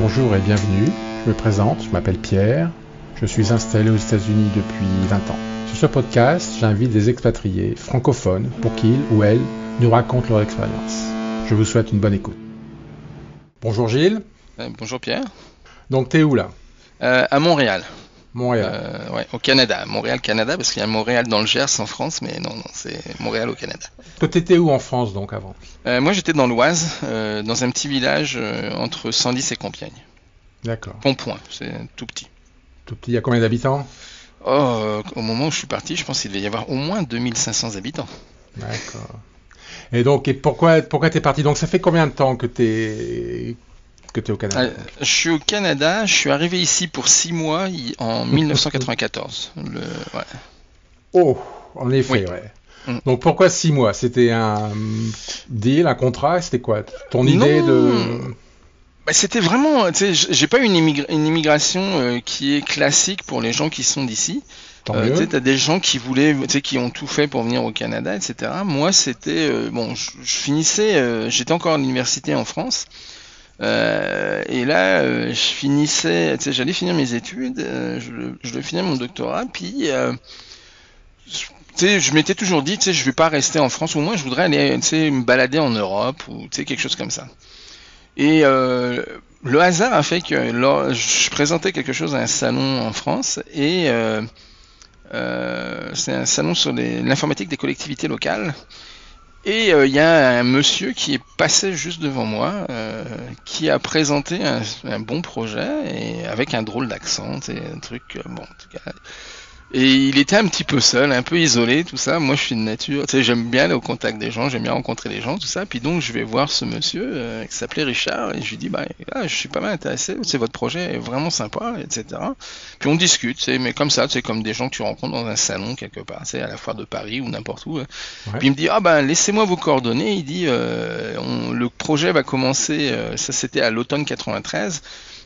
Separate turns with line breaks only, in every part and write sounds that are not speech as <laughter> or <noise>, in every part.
Bonjour et bienvenue. Je me présente, je m'appelle Pierre. Je suis installé aux États-Unis depuis 20 ans. Sur ce podcast, j'invite des expatriés francophones pour qu'ils ou elles nous racontent leur expérience. Je vous souhaite une bonne écoute. Bonjour Gilles.
Euh, bonjour Pierre.
Donc t'es où là?
Euh, à Montréal.
Montréal.
Euh, ouais, au Canada. Montréal, Canada, parce qu'il y a Montréal dans le Gers en France, mais non, non, c'est Montréal au Canada.
Toi t'étais où en France donc avant
Euh, moi, j'étais dans l'Oise, euh, dans un petit village entre Senlis et Compiègne.
D'accord.
Pontpoint, c'est tout petit.
Tout petit, il y a combien d'habitants?
Oh, au moment où je suis parti, je pense qu'il devait y avoir au moins 2500 habitants.
D'accord. Et donc, et pourquoi, pourquoi t'es parti? Donc, ça fait combien de temps que t'es que t'es au Canada
Euh, je suis au Canada, je suis arrivé ici pour six mois en <laughs> 1994. Le, ouais.
Oh, en effet,
Oui.
ouais.
Mm.
Donc, pourquoi six mois? C'était un deal, un contrat? C'était quoi? Ton idée
Non.
de
Bah, c'était vraiment, tu sais, j'ai pas une, immigra- une immigration euh, qui est classique pour les gens qui sont d'ici. Euh, tu t'as des gens qui voulaient, tu sais, qui ont tout fait pour venir au Canada, etc. Moi, c'était, euh, bon, je, finissais, j'étais encore à l'université en France. Euh, et là, euh, j'allais finir mes études, euh, je, je finir mon doctorat, puis, je- m'étais toujours dit, tu sais, je vais pas rester en France, au moins je voudrais aller, me balader en Europe ou, quelque chose comme ça. Et le hasard a fait que je présentais quelque chose à un salon en France et c'est un salon sur l'informatique des collectivités locales. Et euh, il y a un monsieur qui est passé juste devant moi, euh, qui a présenté un, bon projet et avec un drôle d'accent, un truc euh, bon. En tout cas, et il était un petit peu seul, un peu isolé, tout ça. Moi, je suis de nature, tu sais, j'aime bien aller au contact des gens, j'aime bien rencontrer les gens, tout ça. Puis donc, je vais voir ce monsieur euh, qui s'appelait Richard et je lui dis, bah, ah, je suis pas mal intéressé, c'est votre projet est vraiment sympa, etc. Puis on discute, tu sais, mais comme ça, c'est comme des gens que tu rencontres dans un salon quelque part, tu sais, à la foire de Paris ou n'importe où.
Ouais.
Puis il me dit, ah ben, laissez-moi vos coordonnées. Il dit, euh, on- le projet va commencer, euh, ça c'était à l'automne 93.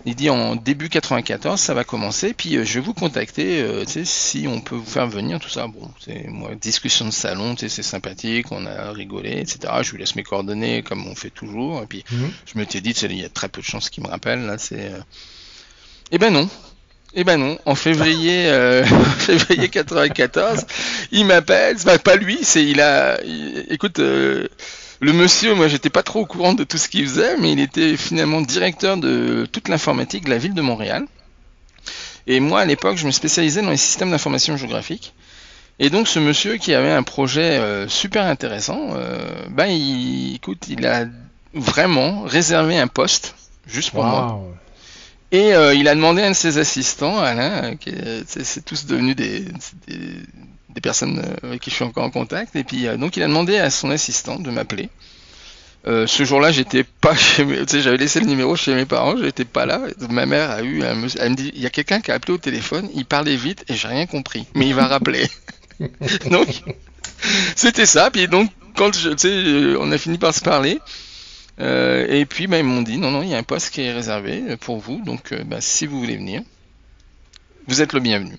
Il dit en début 94, ça va commencer, puis euh, je vais vous contacter, euh, si on peut vous faire venir, tout ça. Bon, c'est moi, discussion de salon, c'est sympathique, on a rigolé, etc. Je lui laisse mes coordonnées comme on fait toujours, et puis
Mhm.
je m'étais dit, il y a très peu de chances qu'il me rappelle, là, c'est. euh, Eh ben non. Eh ben non. En février, euh, <laughs> février 94, il m'appelle. Pas- pas lui, c'est il a. il- écoute, euh, le monsieur, moi, j'étais pas trop au courant de tout ce qu'il faisait, mais il était finalement directeur de toute l'informatique de la ville de Montréal. Et moi, à l'époque, je me spécialisais dans les systèmes d'information géographique. Et donc, ce monsieur qui avait un projet euh, super intéressant, euh, ben, il, écoute, il a vraiment réservé un poste juste pour moi. Et euh, il a demandé à un de ses assistants, Alain, euh, qui c'est tous devenus des, des, des personnes euh, avec qui je suis encore en contact. Et puis donc il a demandé à son assistant de m'appeler. Euh, ce jour-là, j'étais pas <laughs> chez mes, tu sais, j'avais laissé le numéro chez mes parents, j'étais pas là. Ma mère a eu un elle me dit, il y a quelqu'un qui a appelé au téléphone, il parlait vite et j'ai rien compris, mais il va rappeler. <laughs> donc c'était ça. Puis donc quand je, tu sais, on a fini par se parler. Euh, et puis bah, ils m'ont dit non non il y a un poste qui est réservé pour vous donc euh, bah, si vous voulez venir vous êtes le bienvenu.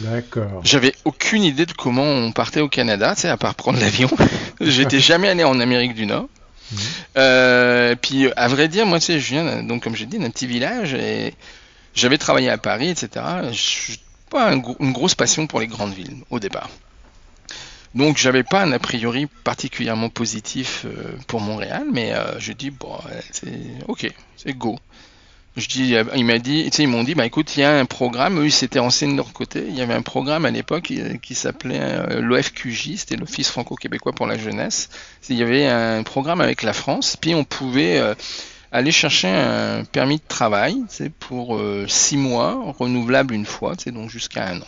D'accord.
J'avais aucune idée de comment on partait au Canada, tu sais, à part prendre l'avion. <laughs> J'étais jamais allé en Amérique du Nord.
Mhm.
Euh, puis à vrai dire, moi tu sais, je viens donc comme j'ai dit d'un petit village et j'avais travaillé à Paris, etc. Je suis pas un une grosse passion pour les grandes villes au départ. Donc j'avais pas un a priori particulièrement positif euh, pour Montréal, mais euh, je dis bon, c'est ok, c'est go. Je dis, euh, il m'a dit, ils m'ont dit, bah écoute, il y a un programme, eux ils s'étaient renseignés de leur côté, il y avait un programme à l'époque qui s'appelait l'OFQJ, c'était l'Office franco-québécois pour la jeunesse. Il y avait un programme avec la France, puis on pouvait aller chercher un permis de travail, sais, pour euh, six mois, renouvelable une fois, sais, donc jusqu'à un an.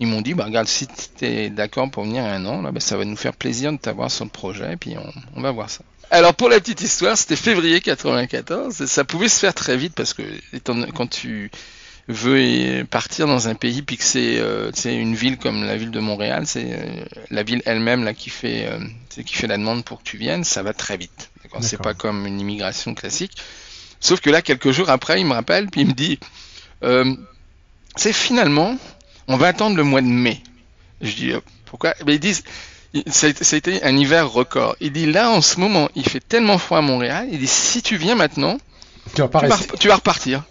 Ils m'ont dit, bah regarde, si tu es d'accord pour venir un an, là, bah, ça va nous faire plaisir de t'avoir sur le projet, et puis on, on va voir ça. Alors pour la petite histoire, c'était février 94, et ça pouvait se faire très vite parce que étant- quand tu veux partir dans un pays puis que c'est euh, une ville comme la ville de Montréal, c'est euh, la ville elle-même là qui fait euh, qui fait la demande pour que tu viennes, ça va très vite. C'est pas comme une immigration classique. Sauf que là, quelques jours après, il me rappelle puis il me dit, euh, c'est finalement, on va attendre le mois de mai. Je dis euh, pourquoi? Ben, Ils disent été un hiver record. Il dit là en ce moment, il fait tellement froid à Montréal. Il dit si tu viens maintenant,
Tu vas,
tu, vas, tu vas repartir.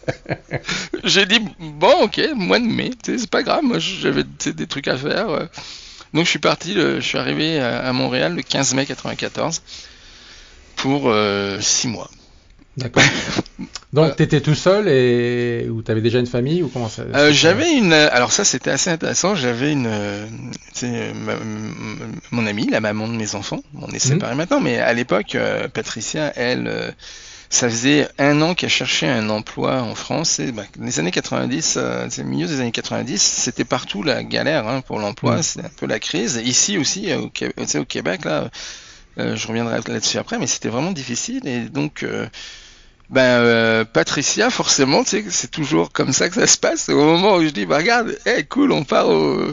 <laughs> J'ai dit, bon, ok, mois de mai, c'est pas grave, moi j'avais des trucs à faire. Donc je suis parti, je suis arrivé à, Montréal le 15 mai 94 pour 6 mois.
D'accord. <laughs> Donc, tu étais tout seul et ou tu avais déjà une famille ou comment ça
euh, J'avais une. Alors ça, c'était assez intéressant. J'avais une. Euh, mon amie, la maman de mes enfants. On est mhm. séparés maintenant, mais à l'époque, euh, Patricia, elle, ça faisait un an qu'elle cherchait un emploi en France. Et, bah, les années 90, c'est milieu des années 90, c'était partout la galère hein, pour l'emploi. Mhm. C'était un peu la crise. Ici aussi, au, au Québec, là. je reviendrai là-dessus après, mais c'était vraiment difficile et donc ben euh, Patricia, forcément, tu sais, c'est toujours comme ça que ça se passe. Au moment où je dis, bah regarde, hey, cool, on part au,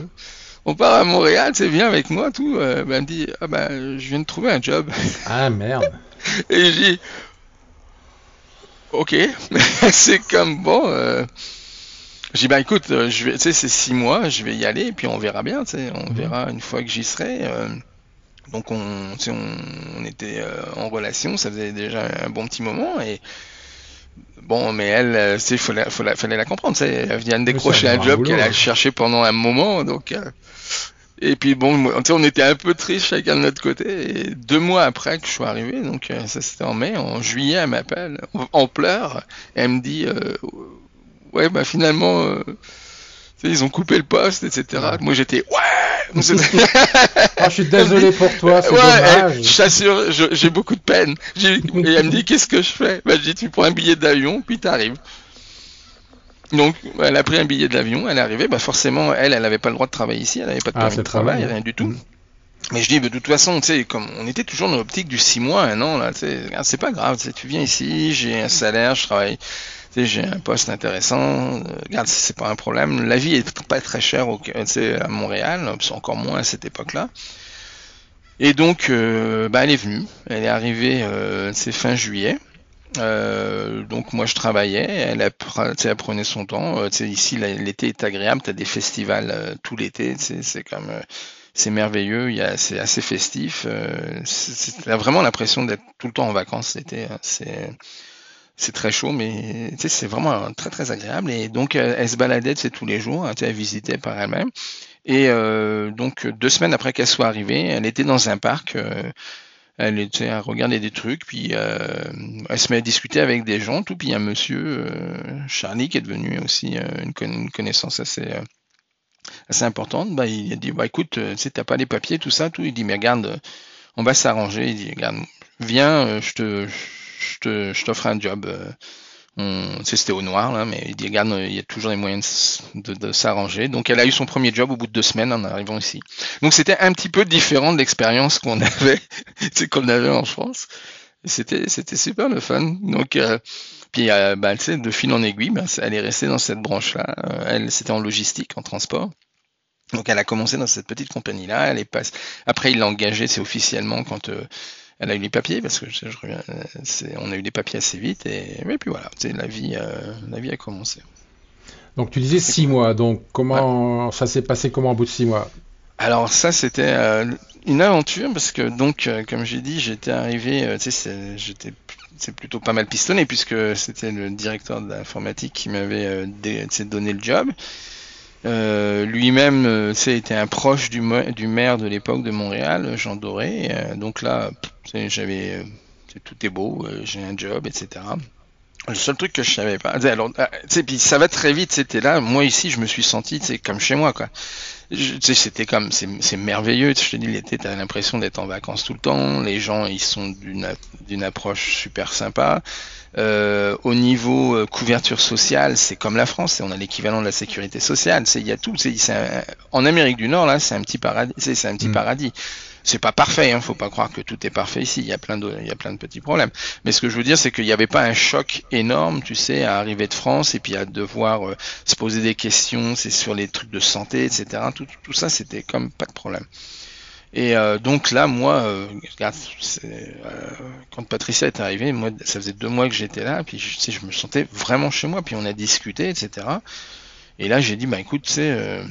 on part à Montréal, c'est bien avec moi, tout. Euh, ben elle me dit, ah ben je viens de trouver un job. <laughs>
Ah merde. <laughs>
Et je dis, ok, <laughs> c'est comme bon. Euh, je dis, ben écoute, je vais, tu sais, c'est six mois, je vais y aller, et puis on verra bien, tu sais, on mhm. verra une fois que j'y serai. Donc on, on, était euh, en relation, ça faisait déjà un bon petit moment et bon, mais elle, euh, il fallait, fallait, fallait, la comprendre, elle vient de décrocher un job qu'elle a cherché pendant un moment, donc euh, et puis bon, on était un peu tristes chacun de notre côté. Et deux mois après que je sois arrivé, donc ça c'était en mai, en juillet, elle m'appelle en pleurs, et elle me dit, ouais bah finalement, ils ont coupé le poste, etc. Moi j'étais ouais <laughs>
ah, je suis désolé pour toi, c'est dommage.
Je t'assure, j'ai beaucoup de peine. Et elle me dit, qu'est-ce que je fais? Bah, Je dis, tu prends un billet d'avion, puis t'arrives. Donc, elle a pris un billet d'avion, elle est arrivée. Bah, forcément, elle, elle n'avait pas le droit de travailler ici, elle n'avait pas de ah, permis de travail, rien du tout. Mm. Mais je dis, de toute façon, tu sais, comme on était toujours dans l'optique du 6 mois, un an, là, c'est pas grave, tu viens ici, j'ai un salaire, je travaille j'ai un poste intéressant, euh, regarde, c'est pas un problème. La vie est pas très chère au, à Montréal, c'est encore moins à cette époque-là. Et donc, euh, bah, elle est venue, elle est arrivée, euh, fin juillet. donc moi je travaillais, elle, elle prenait son temps. ici l'été est agréable, tu as des festivals tout l'été, c'est comme c'est merveilleux, c'est assez festif. c'est vraiment l'impression d'être tout le temps en vacances l'été. Hein. C'est très chaud, mais c'est vraiment très très agréable. Et donc elle, se baladait tous les jours, hein, elle visitait par elle-même. Et euh, donc deux semaines après qu'elle soit arrivée, elle était dans un parc. Euh, elle était à regarder des trucs, puis euh, elle se met à discuter avec des gens, tout. Puis un monsieur Charlie qui est devenu aussi une, connaissance assez importante. Bah, il a dit bah écoute, tu t'as pas les papiers, tout ça, tout. Il dit mais regarde, on va s'arranger. Il dit regarde, viens, je te t'offre un job. Euh, c'était au noir, là, mais il dit, regarde, il y a toujours les moyens de, s'arranger. Donc, elle a eu son premier job au bout de deux semaines en arrivant ici. Donc, c'était un petit peu différent de l'expérience qu'on <laughs> avait, qu'on avait en France. C'était, super le fun. Donc, euh, puis, euh, bah, de fil en aiguille, bah, elle est restée dans cette branche-là. elle, c'était en logistique, en transport. Donc, elle a commencé dans cette petite compagnie-là. Elle est pas... Après, il l'a engagée, c'est officiellement quand elle a eu les papiers parce que je, reviens, on a eu les papiers assez vite et, puis voilà, la vie, euh, la vie a commencé.
Donc tu disais six mois, donc comment ça s'est passé comment au bout de six mois?
Alors ça c'était euh, une aventure parce que donc euh, comme j'ai dit j'étais arrivé, tu sais j'étais c'est plutôt pas mal pistonné puisque c'était le directeur de l'informatique qui m'avait donné le job. Euh, lui-même, euh, était un proche du, maire de l'époque de Montréal, Jean Doré. Euh, donc là, j'avais, tout est beau, j'ai un job, etc. Le seul truc que je savais pas, alors, puis ça va très vite, c'était là. Moi ici, je me suis senti, c'est comme chez moi, quoi. C'était comme, c'est merveilleux. Je te dis, l'été, t'as l'impression d'être en vacances tout le temps. Les gens, ils sont d'une approche super sympa. Euh, au niveau euh, couverture sociale, c'est comme la France, on a l'équivalent de la sécurité sociale. C'est il y a tout. C'est, en Amérique du Nord là, c'est un petit paradis. C'est, un petit mm. paradis. C'est pas parfait, hein, faut pas croire que tout est parfait ici. Il y a plein de, il y a plein de petits problèmes. Mais ce que je veux dire, c'est qu'il n'y avait pas un choc énorme, tu sais, à arriver de France et puis à devoir euh, se poser des questions, c'est sur les trucs de santé, etc. Tout, tout ça, c'était comme pas de problème. Et euh, donc là, moi, euh, euh, quand Patricia est arrivée, moi, ça faisait deux mois que j'étais là, puis je, je me sentais vraiment chez moi, puis on a discuté, etc. Et là, j'ai dit, bah écoute, sais,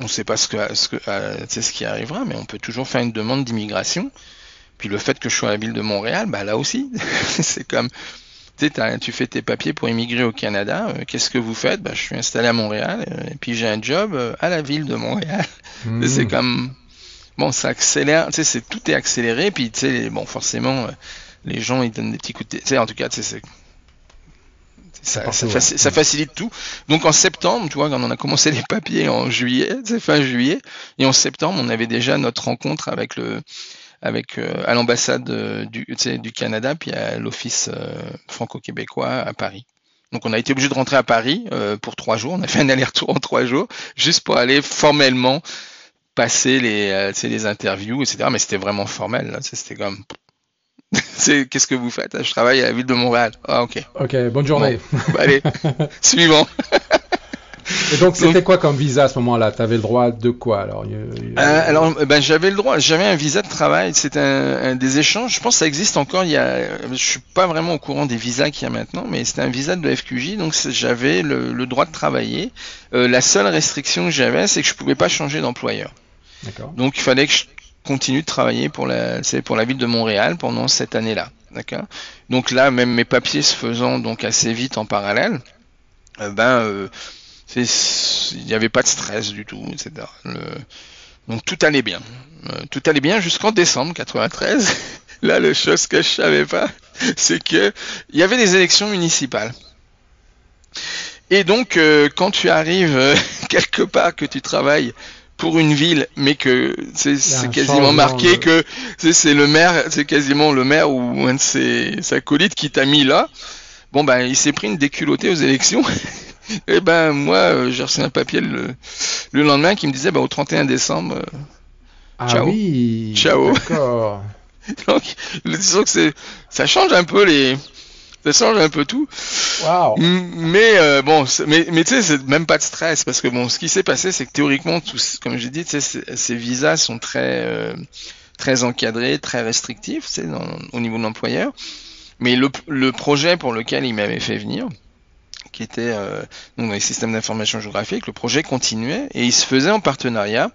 on ne sait pas ce qui arrivera, mais on peut toujours faire une demande d'immigration Puis le fait que je sois à la ville de Montréal, bah là aussi, <laughs> c'est comme tu fais tes papiers pour immigrer au Canada. euh, Qu'est-ce que vous faites? Bah, Je suis installé à Montréal euh, et puis j'ai un job euh, à la ville de Montréal. <laughs>
Hmm.
C'est comme bon, ça accélère. Tu sais, c'est tout est accéléré. Puis tu sais, bon, forcément, les gens ils donnent des petits coups de. Tu sais, en tout cas, tu sais, c'est ça,
partout,
ça,
ouais.
ça facilite tout. Donc en septembre, tu vois, quand on a commencé les papiers en juillet, c'est fin juillet, et en septembre, on avait déjà notre rencontre avec le, avec euh, à l'ambassade euh, du, Canada, puis à l'office euh, franco-québécois à Paris. Donc on a été obligé de rentrer à Paris euh, pour trois jours. On a fait un aller-retour en trois jours, juste pour aller formellement passer les, euh, les interviews, etc. Mais c'était vraiment formel. C'était comme, <laughs> qu'est-ce que vous faites? Je travaille à la ville de Montréal. Ah ok.
Ok, bonne journée.
Bah, allez, <laughs> suivant. <laughs>
Et donc, c'était quoi comme visa à ce moment-là? Tu avais le droit de quoi alors? Il
Euh, alors, euh, ben, j'avais le droit, j'avais un visa de travail, c'était un, un des échanges. Je pense que ça existe encore. Il y a, je suis pas vraiment au courant des visas qu'il y a maintenant, mais c'était un visa de FQJ, donc j'avais le, le droit de travailler. Euh, la seule restriction que j'avais, c'est que je pouvais pas changer d'employeur.
D'accord.
Donc, il fallait que je continue de travailler pour la, c'est pour la ville de Montréal pendant cette année-là. D'accord? Donc là, même mes papiers se faisant donc assez vite en parallèle, euh, ben, euh, il n'y avait pas de stress du tout, etc. Le- donc tout allait bien. Euh, tout allait bien jusqu'en décembre 93. <laughs> Là, le chose que je savais pas, <laughs> c'est que il y avait des élections municipales. Et donc, euh, quand tu arrives euh, <laughs> quelque part, que tu travailles pour une ville, mais que c'est quasiment marqué
de-
que c'est c'est le maire, c'est quasiment le maire ou un de ses acolytes qui t'a mis là. Bon ben, il s'est pris une déculottée aux élections. Et ben moi, euh, j'ai reçu un papier le, le lendemain qui me disait ben, au 31 décembre. euh,
Ah
ciao.
oui.
Ciao. <laughs> Donc, disons que c'est, ça change un peu les, ça change un peu tout. M- Mais euh, bon, c'est- mais, mais tu sais, c'est même pas de stress parce que bon, ce qui s'est passé, c'est que théoriquement, tous, comme j'ai dit, ces- visas sont très euh, très encadrés, très restrictifs, tu sais, dans- au niveau de l'employeur. Mais le, le projet pour lequel il m'avait fait venir, qui était euh, donc dans les systèmes d'information géographique, le projet continuait et il se faisait en partenariat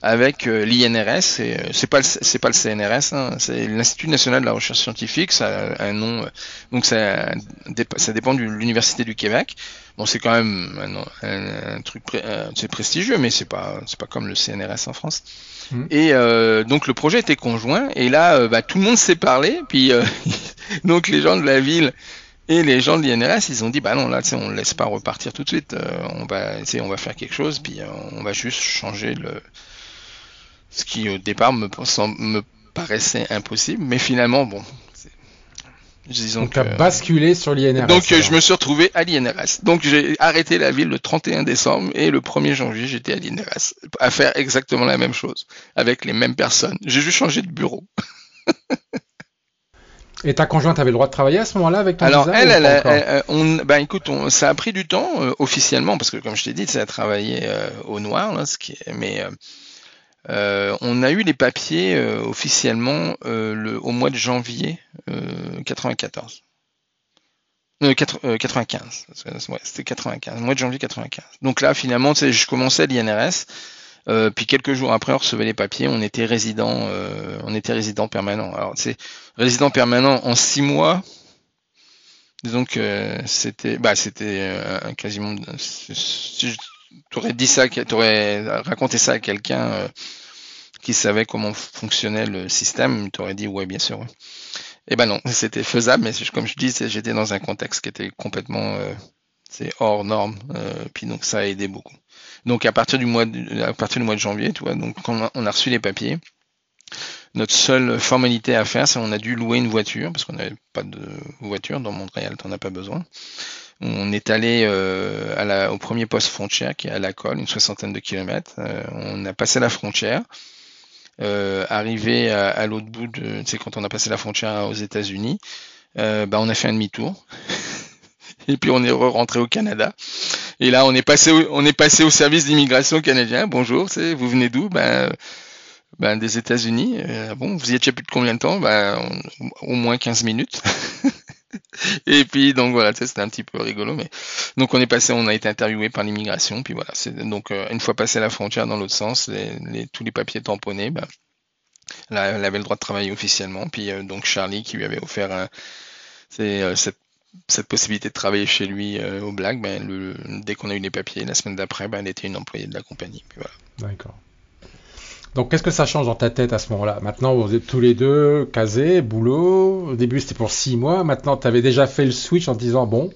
avec euh, l'INRS. et, euh, C'est pas le, c'est pas le CNRS, hein, c'est l'Institut national de la recherche scientifique. Ça a un nom, donc ça, dép- ça dépend de l'université du Québec. Bon, c'est quand même un, un- un truc, euh, c'est prestigieux, mais c'est pas, c'est pas comme le CNRS en France.
Mhm.
Et euh, donc le projet était conjoint. Et là, euh, bah, tout le monde s'est parlé. Puis <laughs> donc les gens de la ville et les gens de l'INRS, ils ont dit bah non là, on ne laisse pas repartir tout de suite. Euh, on va, on va faire quelque chose. Puis euh, on va juste changer le, ce qui au départ me, paraissait impossible, mais finalement bon. Disons
Donc, tu as
que-
basculé sur l'INRS.
donc euh,
alors.
je me suis retrouvé à l'INRS. Donc j'ai arrêté la ville le 31 décembre et le 1er janvier j'étais à l'INRS à faire exactement la même chose avec les mêmes personnes. J'ai juste changé de bureau. <laughs>
Et ta conjointe avait le droit de travailler à ce moment-là avec ton
Alors
visa
elle, elle, elle- elle- on, ben écoute, on- ça a pris du temps euh, officiellement parce que comme je t'ai dit, ça a travaillé euh, au noir, là, ce qui est, mais euh, euh, on a eu les papiers euh, officiellement euh, le, au mois de janvier euh, 94. Euh, quatre- euh, 95, ouais, c'était 95, mois de janvier 95. Donc là, finalement, je commençais à l'INRS, euh, puis quelques jours après, on recevait les papiers, on était résident, euh, on était résident permanent. Alors, c'est résident permanent en six mois. Disons que c'était, bah, c'était euh, quasiment. Si tu aurais dit ça, tu aurais raconté ça à quelqu'un euh, qui savait comment fonctionnait le système, tu aurais dit ouais, bien sûr. ouais. Eh ben non, c'était faisable, mais comme je dis, j'étais dans un contexte qui était complètement euh, hors norme, euh, puis donc ça a aidé beaucoup. Donc à partir du mois de, à partir du mois de janvier, tu vois, donc quand on a, reçu les papiers, notre seule formalité à faire, c'est on a dû louer une voiture parce qu'on n'avait pas de voiture dans Montréal, t'en as pas besoin. On est allé euh, à la, au premier poste frontière qui est à la colle, une soixantaine de kilomètres. Euh, on a passé la frontière. Euh, arrivé à, à l'autre bout sais, quand on a passé la frontière aux États-Unis, euh, bah, on a fait un demi-tour. <laughs> Et puis on est rentré au Canada. Et là, on est passé, au, on est passé au service d'immigration canadien. Bonjour, c'est, vous venez d'où? Ben, ben des États-Unis. Euh, bon, vous y étiez depuis combien de temps? Ben, au moins 15 minutes. <laughs> Et puis donc voilà, c'était un petit peu rigolo, mais donc on est passé, on a été interviewé par l'immigration, puis voilà, c'est donc euh, une fois passé la frontière dans l'autre sens, les, tous les papiers tamponnés, ben, Là, elle avait le droit de travailler officiellement. Puis donc Charlie qui lui avait offert cette, cette, possibilité de travailler chez lui au Black, ben, dès qu'on a eu les papiers, la semaine d'après, ben, elle était une employée de la compagnie.
D'accord. Donc, qu'est-ce que ça change dans ta tête à ce moment-là? Maintenant, vous êtes tous les deux casés, boulot. Au début, c'était pour six mois. Maintenant, tu avais déjà fait le switch en disant bon,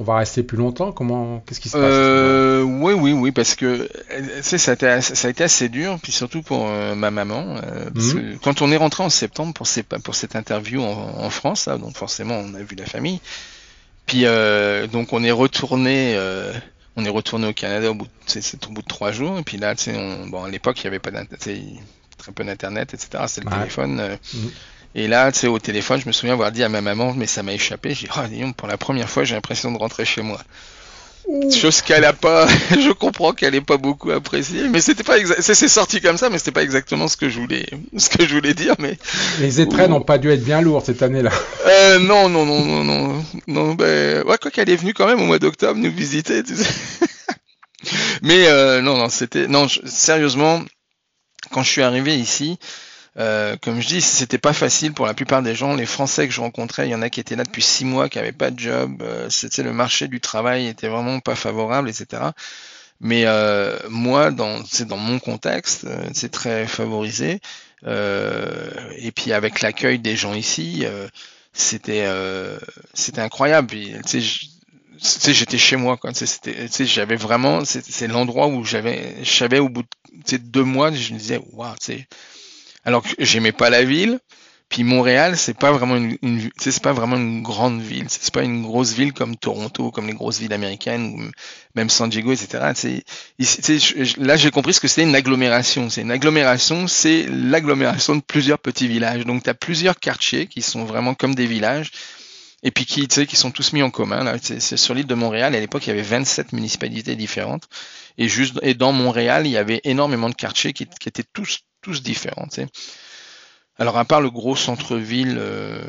on va rester plus longtemps. Comment Qu'est-ce qui se passe?
Euh, Oui, oui, oui, parce que ça a, été, ça a été assez dur, puis surtout pour euh, ma maman. Euh, parce mhm. que quand on est rentré en septembre pour, ces, pour cette interview en, France, là, donc forcément, on a vu la famille. Puis donc, on est retourné on est retourné au Canada au bout, c'est au bout de trois jours. Et puis là, on, bon, à l'époque, il n'y avait pas très peu d'internet, etc. C'était le téléphone. Euh. Et là, tu sais, au téléphone, je me souviens avoir dit à ma maman, mais ça m'a échappé. J'ai dit, oh, pour la première fois, j'ai l'impression de rentrer chez moi. Chose qu'elle a pas, <laughs> je comprends qu'elle ait pas beaucoup apprécié, mais c'était pas c'est sorti comme ça, mais c'était pas exactement ce que je voulais, ce que je voulais dire, mais.
Les étraits n'ont pas dû être bien lourds cette année-là.
Euh, non, non, non, non, non, non, ben, ouais, quoi qu'elle est venue quand même au mois d'octobre nous visiter, tu sais. <laughs> mais euh, non, non, c'était, non, sérieusement, quand je suis arrivé ici, euh, comme je dis, c'était pas facile pour la plupart des gens. Les Français que je rencontrais, il y en a qui étaient là depuis six mois, qui n'avaient pas de job. Euh, c'était le marché du travail était vraiment pas favorable, etc. Mais euh, moi, c'est dans mon contexte, c'est très favorisé. et puis avec l'accueil des gens ici, c'était c'était incroyable. tu sais, j'étais chez moi quoi c'était j'avais vraiment c'est l'endroit où j'avais je au bout de deux mois je me disais waouh c'est alors que j'aimais pas la ville. Puis Montréal, c'est pas vraiment une, c'est pas vraiment une grande ville. C'est pas une grosse ville comme Toronto, comme les grosses villes américaines, même San Diego, etc. là, j'ai compris ce que c'était une agglomération. C'est une agglomération, c'est l'agglomération de plusieurs petits villages. Donc, tu as plusieurs quartiers qui sont vraiment comme des villages et puis qui, qui sont tous mis en commun. Là, c'est sur l'île de Montréal. À l'époque, il y avait 27 municipalités différentes. Et juste et dans Montréal, il y avait énormément de quartiers qui étaient tous tous différents. Alors à part le gros centre-ville, euh,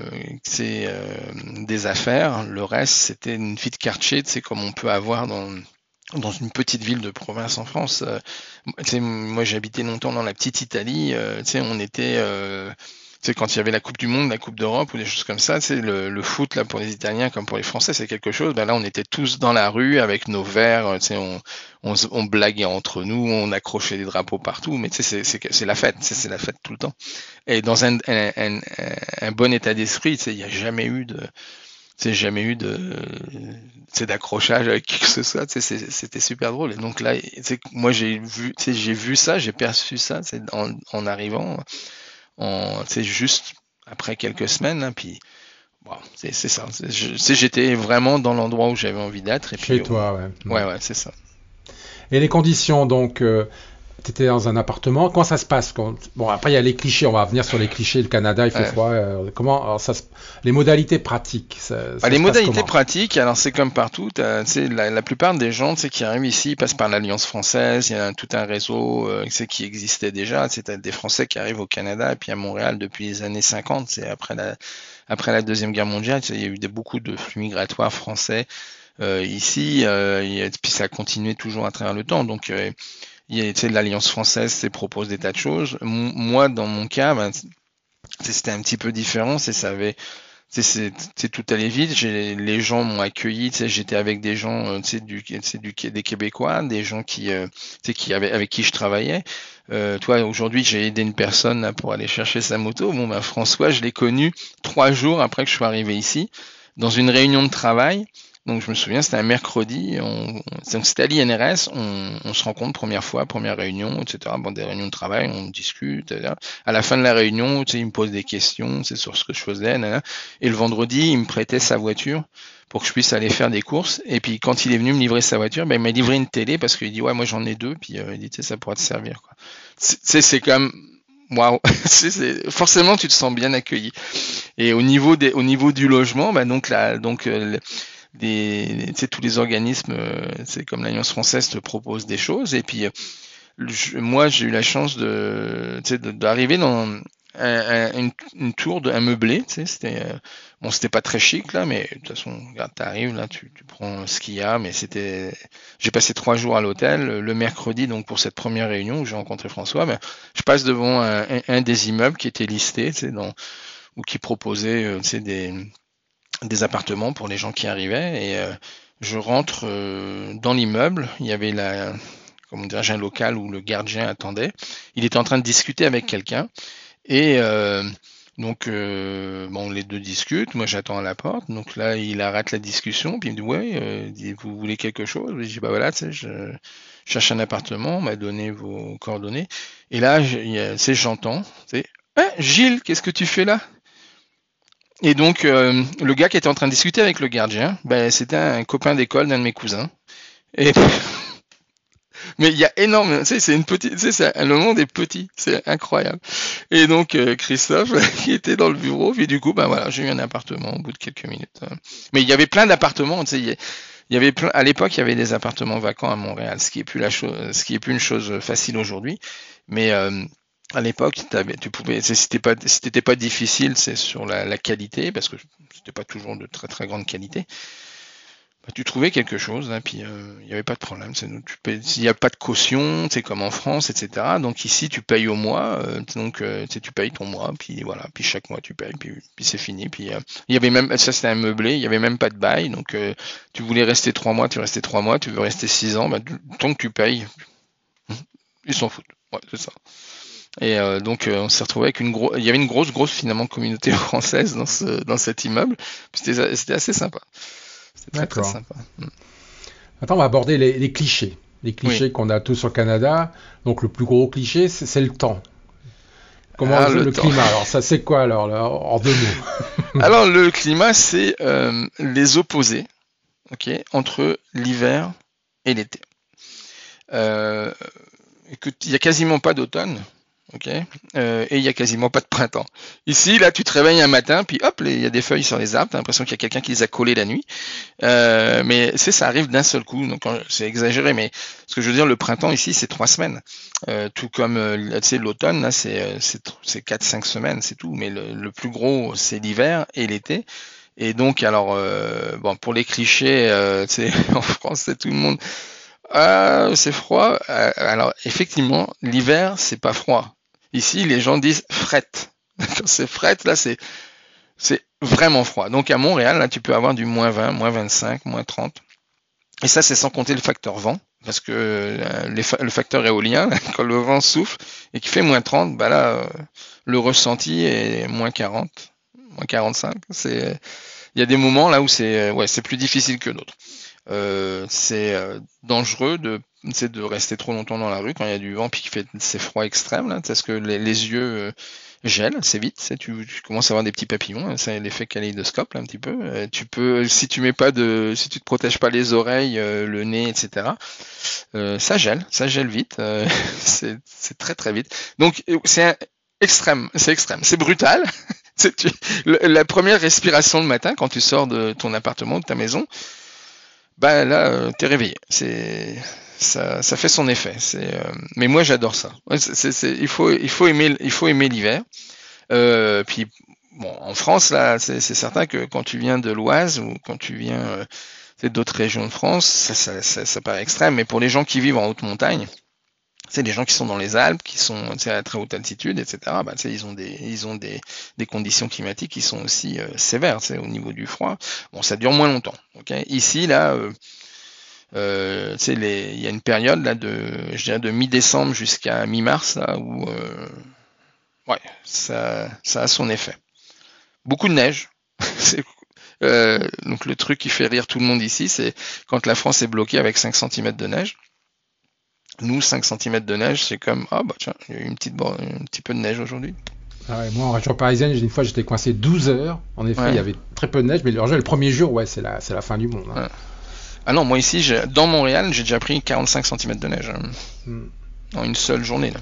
c'est euh, des affaires, le reste c'était une vie de quartier, c'est comme on peut avoir dans dans une petite ville de province en France. Euh, moi habité longtemps dans la petite Italie, on était c'est quand il y avait la Coupe du Monde, la Coupe d'Europe ou des choses comme ça, c'est le, le, foot là pour les Italiens comme pour les Français, c'est quelque chose. Ben là, on était tous dans la rue avec nos verres, tu sais, on, on, on, blaguait entre nous, on accrochait des drapeaux partout, mais tu sais, c'est la fête, c'est la fête tout le temps. Et dans un, un, un, bon état d'esprit, tu sais, il n'y a jamais eu de c'est jamais eu de d'accrochage avec qui que ce soit c'était super drôle et donc là moi j'ai vu j'ai vu ça j'ai perçu ça en, en arrivant c'est juste après quelques semaines, hein, puis bon, c'est ça. J'étais vraiment dans l'endroit où j'avais envie d'être.
Chez toi, ouais.
Ouais, ouais, c'est ça.
Et les conditions, donc, euh, tu étais dans un appartement. Comment ça se passe Bon, après, il y a les clichés. On va revenir sur les clichés. Le Canada, il fait froid. Euh, comment alors, ça Les modalités pratiques.
Bah, les modalités pratiques, alors c'est comme partout. La, la plupart des gens qui arrivent ici passent par l'Alliance française. Il y a tout un réseau euh, qui existait déjà. C'est des Français qui arrivent au Canada et puis à Montréal depuis les années 50. C'est après la, après la Deuxième Guerre mondiale. Il y a eu des, beaucoup de flux migratoires français. Euh, ici, et puis ça a continué toujours à travers le temps. Donc, l'Alliance française propose des tas de choses. moi, dans mon cas, ben, c'était un petit peu différent. C'est ça avait c'est tout allait vite. Les gens m'ont accueilli. J'étais avec des gens, euh, du, du, des Québécois, des gens qui, euh, qui avaient, avec qui je travaillais. Euh, toi, aujourd'hui, j'ai aidé une personne pour aller chercher sa moto. Bon, ben François, je l'ai connu trois jours après que je sois arrivé ici, dans une réunion de travail. Donc je me souviens, c'était un mercredi, on, c'était à l'INRS, on, on, se rencontre première fois, première réunion, etc. Bon, des réunions de travail, on discute. Etc. À la fin de la réunion, tu sais, il me pose des questions, c'est sur ce que je faisais. Et le vendredi, il me prêtait sa voiture pour que je puisse aller faire des courses. Et puis quand il est venu me livrer sa voiture, ben, il m'a livré une télé parce qu'il dit ouais, moi j'en ai deux, puis euh, il dit tu sais, ça pourra te servir. Quoi. C'est, <laughs> c'est comme waouh, forcément tu te sens bien accueilli. Et au niveau des, au niveau du logement, ben donc là, donc euh, des, tous les organismes, c'est euh, comme l'Alliance française te propose des choses. Et puis, euh, moi, j'ai eu la chance de, d'arriver dans, une, tour de un meublé, tu c'était euh, bon, c'était pas très chic là, mais de toute façon, regarde, t'arrives là, tu, tu prends ce qu'il y a, mais c'était, j'ai passé trois jours à l'hôtel. Le mercredi, donc pour cette première réunion où j'ai rencontré François, ben, je passe devant un, un, des immeubles qui était listé, tu dans ou qui proposait, tu des des appartements pour les gens qui arrivaient et euh, je rentre dans l'immeuble. Il y avait la comment dirais un local où le gardien attendait. Il était en train de discuter avec quelqu'un. Et euh, donc, euh, bon, les deux discutent. Moi, j'attends à la porte. Donc là, il arrête la discussion. Puis il me dit, ouais, euh, vous voulez quelque chose? Je dis, bah voilà, je cherche un appartement. On m'a donné vos coordonnées. Et là, sais, j'entends, tu hein, Gilles, qu'est-ce que tu fais là? Et donc, le gars qui était en train de discuter avec le gardien, ben, c'était un copain d'école d'un de mes cousins. <laughs> Mais il y a énormément, tu sais, c'est une petite, tu le monde est petit, c'est incroyable. Et donc euh, Christophe, <laughs> qui était dans le bureau, puis du coup, ben voilà, j'ai eu un appartement au bout de quelques minutes. Hein. Mais il y avait plein d'appartements, tu sais, il y avait plein, à l'époque, il y avait des appartements vacants à Montréal, ce qui est plus la chose, ce qui est plus une chose facile aujourd'hui. Mais euh, à l'époque, tu pouvais, c'était pas, c'était pas difficile, c'est sur la, la, qualité, parce que c'était pas toujours de très très grande qualité. Bah, tu trouvais quelque chose, hein, puis euh, il n'y avait pas de problème. Il n'y a pas de caution, c'est comme en France, etc. Donc ici, tu payes au mois, euh, donc euh, tu payes ton mois, puis voilà, puis chaque mois tu payes, puis, c'est fini. Puis il y avait même, ça c'était un meublé, il y avait même pas de bail, donc tu voulais rester trois mois, tu restais trois mois, tu veux rester six ans, bah, tant que tu payes, ils s'en foutent. Ouais, c'est ça. Et donc on s'est retrouvé avec une grosse, il y avait une grosse, grosse finalement communauté <laughs> française dans ce, dans cet immeuble. C'était assez sympa.
C'est très, sympa. Mm. Maintenant, on va aborder les, clichés. Les clichés qu'on a tous au Canada. Donc, le plus gros cliché, c'est le temps. Comment ah, le, climat? Alors, ça, c'est quoi alors, en deux mots? <laughs>
Alors, le climat, c'est euh, les opposés entre l'hiver et l'été. Euh, il n'y a quasiment pas d'automne ok euh, Et il y a quasiment pas de printemps. Ici, là, tu te réveilles un matin, puis hop, il y a des feuilles sur les arbres, t'as l'impression qu'il y a quelqu'un qui les a collées la nuit. Euh, mais c'est ça arrive d'un seul coup, donc c'est exagéré, mais ce que je veux dire, le printemps ici, c'est trois semaines. Euh, tout comme, tu sais, l'automne, là, c'est c'est quatre, cinq semaines, c'est tout. Mais le, plus gros, c'est l'hiver et l'été. Et donc, alors, bon, pour les clichés, euh, <laughs> en France, c'est tout le monde. Ah, c'est froid. alors, effectivement, l'hiver, c'est pas froid. Ici, les gens disent fret. <laughs> C'est fret, là, c'est c'est vraiment froid. Donc à Montréal, là, tu peux avoir du moins 20, moins 25, moins 30. Et ça, c'est sans compter le facteur vent, parce que euh, le facteur éolien, <laughs> quand le vent souffle et qu'il fait moins 30, bah là, euh, le ressenti est moins 40, moins 45. C'est, il y a des moments là où c'est, ouais, c'est plus difficile que d'autres. Euh, c'est dangereux de c'est rester trop longtemps dans la rue quand il y a du vent puis qu'il fait ces froids extrêmes là, parce que les, yeux euh, gèlent assez vite, tu, commences à avoir des petits papillons, c'est l'effet kaléidoscope un petit peu. Euh, tu peux, si tu mets te protèges pas les oreilles, euh, le nez, etc. ça gèle, ça gèle vite, <laughs> c'est très très vite. Donc c'est extrême, c'est extrême, c'est brutal. <laughs> la première respiration le matin quand tu sors de ton appartement, de ta maison, bah là, t'es réveillé. C'est ça, ça fait son effet. C'est, euh, mais moi j'adore ça. il faut, il faut aimer, il faut aimer l'hiver. Euh, puis bon, en France là, c'est, certain que quand tu viens de l'Oise ou quand tu viens euh, d'autres régions de France, ça, ça, ça, paraît extrême. Mais pour les gens qui vivent en haute montagne, c'est des gens qui sont dans les Alpes, qui sont à très haute altitude, etc. Bah, ils ont des, ils ont des, conditions climatiques qui sont aussi euh, sévères, au niveau du froid. Bon, ça dure moins longtemps. Ici, là, euh, euh, il y a une période là de, je dirais de mi-décembre jusqu'à mi-mars où, ouais, ça, ça a son effet. Beaucoup de neige. <laughs> donc le truc qui fait rire tout le monde ici, c'est quand la France est bloquée avec 5 cm de neige. Nous, 5 cm de neige, c'est comme ah bah tiens, il y a eu une petite, un petit peu de neige aujourd'hui.
Ah moi, en région parisienne, une fois, j'étais coincé 12 heures. En effet, il y avait très peu de neige, mais le, le premier jour, ouais, c'est la, c'est la fin du monde. Hein.
Ah non, moi ici, dans Montréal, j'ai déjà pris 45 cm de neige. Hein. Hmm. En une seule journée. Là.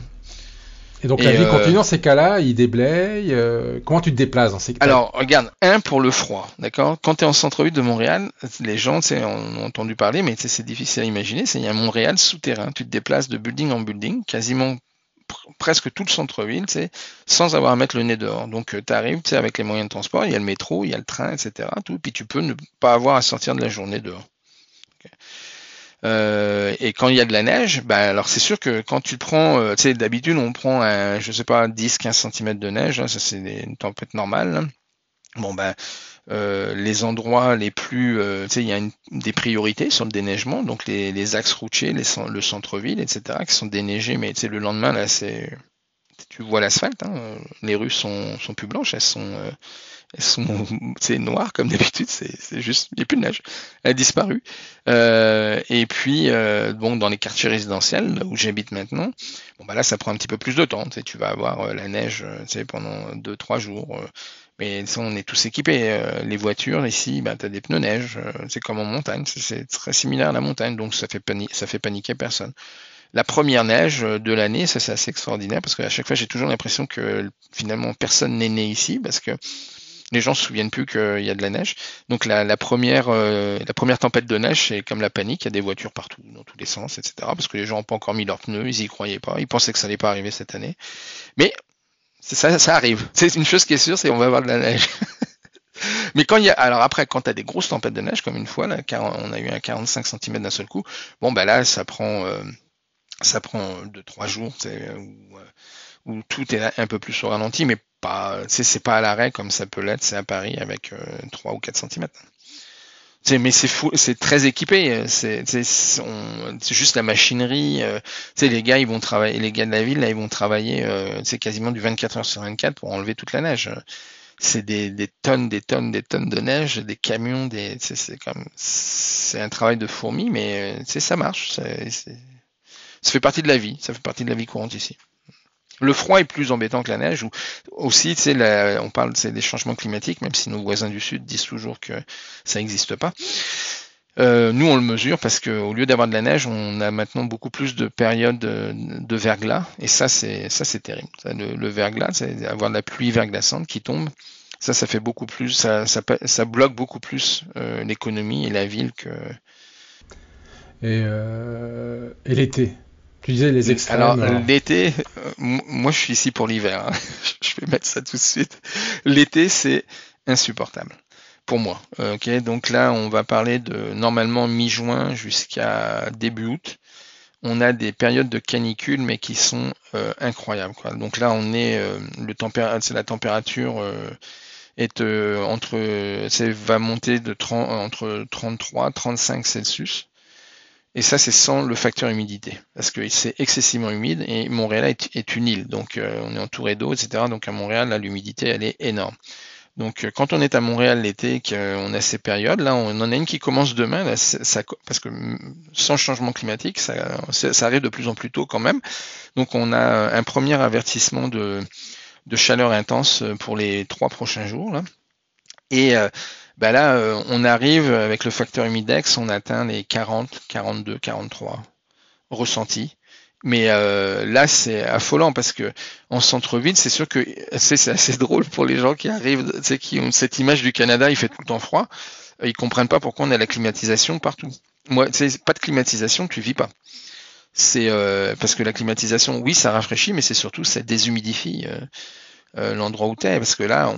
Et donc la vie euh, continue dans ces cas-là, il déblaye. Euh, comment tu te déplaces dans ces cas
Alors regarde, un pour le froid, d'accord? Quand tu es en centre-ville de Montréal, les gens, ont entendu parler, mais c'est difficile à imaginer. C'est il y a un Montréal souterrain. Tu te déplaces de building en building, quasiment presque tout le centre-ville, sans avoir à mettre le nez dehors. Donc tu arrives, avec les moyens de transport, il y a le métro, il y a le train, etc. Tout, puis tu peux ne pas avoir à sortir de la journée dehors. Euh, et quand il y a de la neige, bah alors c'est sûr que quand tu prends, euh, tu sais, d'habitude on prend un, je sais pas, 10-15 cm de neige, hein, ça c'est une tempête normale. Hein. Bon ben les endroits les plus, tu sais, il y a des priorités sur le déneigement, donc les, axes routiers, le centre-ville, etc., qui sont déneigés, mais tu sais, le lendemain là, c'est, tu vois l'asphalte, hein, les rues sont, sont plus blanches, elles sont, sont, c'est noir comme d'habitude, c'est juste, il n'y a plus de neige, elle a disparu. Euh, et puis, euh, bon, dans les quartiers résidentiels où j'habite maintenant, bon bah là, ça prend un petit peu plus de temps. Tu, vas avoir la neige, tu sais, pendant deux, trois jours. Mais on est tous équipés. Euh, les voitures ici, bah, tu as des pneus neige. Euh, c'est comme en montagne. C'est très similaire à la montagne, donc ça fait, ça fait paniquer personne. La première neige de l'année, ça c'est assez extraordinaire parce qu'à chaque fois j'ai toujours l'impression que finalement personne n'est né ici parce que les gens se souviennent plus qu'il y a de la neige. Donc la, première, euh, la première tempête de neige, c'est comme la panique, il y a des voitures partout, dans tous les sens, etc. Parce que les gens n'ont pas encore mis leurs pneus, ils y croyaient pas, ils pensaient que ça n'allait pas arriver cette année. Mais ça, ça arrive. <laughs> C'est une chose qui est sûre, c'est qu'on va avoir de la neige. <laughs> Mais quand il y a, alors après, quand tu as des grosses tempêtes de neige, comme une fois, là, on a eu un 45 cm d'un seul coup, bon, ben là, ça prend, euh, ça prend deux, trois jours, où, euh, où, tout est un peu plus au ralenti, mais pas, c'est pas à l'arrêt comme ça peut l'être, c'est à Paris avec 3 ou 4 cm mais c'est fou, c'est très équipé. Euh, c'est juste la machinerie. Euh, les gars, ils vont travailler, les gars de la ville, là, ils vont travailler, euh, c'est quasiment du 24 heures sur 24 pour enlever toute la neige. C'est des, tonnes, des tonnes, des tonnes de neige, des camions, des, c'est comme, c'est un travail de fourmi, mais ça marche. ça fait partie de la vie. Ça fait partie de la vie courante ici. Le froid est plus embêtant que la neige. Ou aussi, on parle des changements climatiques, même si nos voisins du sud disent toujours que ça n'existe pas. Euh, nous, on le mesure parce qu'au lieu d'avoir de la neige, on a maintenant beaucoup plus de périodes de, verglas, et ça, c'est terrible. Le, verglas, c'est avoir de la pluie verglaçante qui tombe. Ça, ça fait beaucoup plus, ça, bloque beaucoup plus euh, l'économie et la ville que.
Et, euh, l'été, tu disais les extrêmes.
Alors l'été, euh, moi je suis ici pour l'hiver. Hein. <laughs> je vais mettre ça tout de suite. L'été c'est insupportable pour moi. Ok, donc là on va parler de normalement mi-juin jusqu'à début août. On a des périodes de canicule mais qui sont euh, incroyables. Quoi. Donc là on est euh, le c'est la température est entre va monter de 30, entre 33 35 Celsius et ça, c'est sans le facteur humidité, parce que c'est excessivement humide et Montréal est, une île, donc euh, on est entouré d'eau, etc. Donc à Montréal, l'humidité, elle est énorme. Donc euh, quand on est à Montréal l'été, qu'on a ces périodes, là, on en a une qui commence demain, là, parce que sans changement climatique, ça, arrive de plus en plus tôt quand même. Donc on a un premier avertissement de, chaleur intense pour les trois prochains jours. Là. Et euh, bah là, euh, on arrive avec le facteur humidex, on atteint les 40, 42, 43 ressentis. Mais euh, là, c'est affolant parce que en centre-ville, c'est sûr que c'est assez drôle pour les gens qui arrivent, qui ont cette image du Canada, il fait tout le temps froid. Ils comprennent pas pourquoi on a la climatisation partout. Moi, c'est pas de climatisation, tu vis pas. C'est euh, parce que la climatisation, oui, ça rafraîchit, mais c'est surtout ça déshumidifie l'endroit où tu es, parce que là,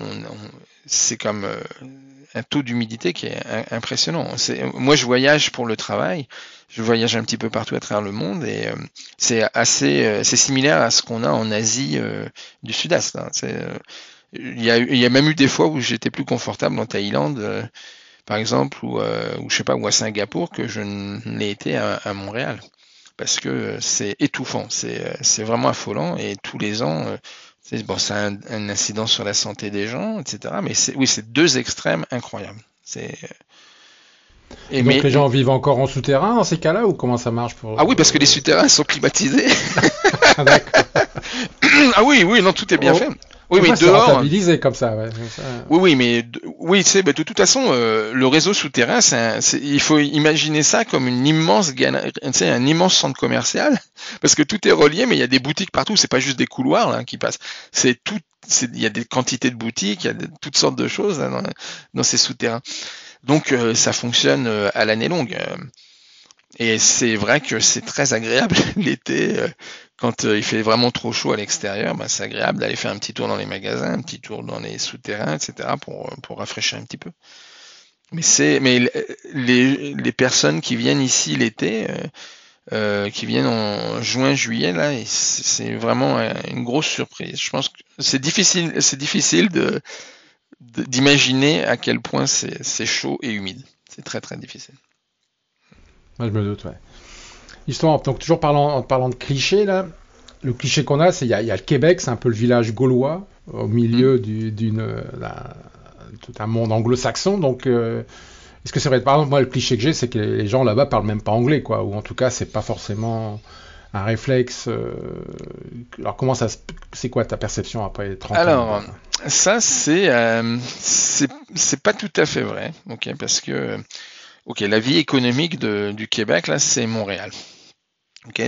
c'est comme un taux d'humidité qui est impressionnant. Moi, je voyage pour le travail. Je voyage un petit peu partout à travers le monde et euh, c'est assez, euh, c'est similaire à ce qu'on a en Asie euh, du Sud-Est. Hein. Il, y a, même eu des fois où j'étais plus confortable en Thaïlande, par exemple, ou, je sais pas, ou à Singapour que je ne l'ai été à, à, Montréal, parce que c'est étouffant, c'est vraiment affolant et tous les ans bon, ça a un, incident sur la santé des gens, etc. Mais c'est, oui, c'est deux extrêmes incroyables. C'est
et Donc les gens vivent encore en souterrain dans ces cas-là ou comment ça marche pour
Ah oui, parce que les souterrains sont climatisés. ah <laughs> oui, oui, non, tout est bien oh. fait. Oui,
oui, dehors. Hein. comme ça, ouais.
Oui, oui, mais oui, sais, bah, de toute façon, euh, le réseau souterrain, c'est, il faut imaginer ça comme une immense, tu sais, un immense centre commercial, parce que tout est relié, mais il y a des boutiques partout. C'est pas juste des couloirs là qui passent. C'est tout. Il y a des quantités de boutiques, il y a toutes sortes de choses dans, dans, ces souterrains. Donc, euh, ça fonctionne euh, à l'année longue. Et c'est vrai que c'est très agréable <laughs> l'été, euh, quand euh, il fait vraiment trop chaud à l'extérieur, bah, c'est agréable d'aller faire un petit tour dans les magasins, un petit tour dans les souterrains, etc. pour, pour rafraîchir un petit peu. Mais mais les, les personnes qui viennent ici l'été, euh, qui viennent en juin, juillet, là, c'est vraiment une grosse surprise. Je pense que c'est difficile, c'est difficile de d'imaginer à quel point c'est chaud et humide. C'est très très difficile.
Moi, je me doute, ouais. Histoire, donc toujours parlant, en parlant de clichés, là, le cliché qu'on a, c'est il y, a le Québec, c'est un peu le village gaulois, au milieu mm. d'une tout un monde anglo-saxon. Donc, euh, est-ce que c'est vrai? Par exemple, moi, le cliché que j'ai, c'est que les gens là-bas parlent même pas anglais, quoi. Ou en tout cas, c'est pas forcément un réflexe. Euh, alors, comment ça C'est quoi ta perception après 30
Alors, ans ça, c'est euh, c'est pas tout à fait vrai, ok Parce que, ok, la vie économique du Québec, là, c'est Montréal.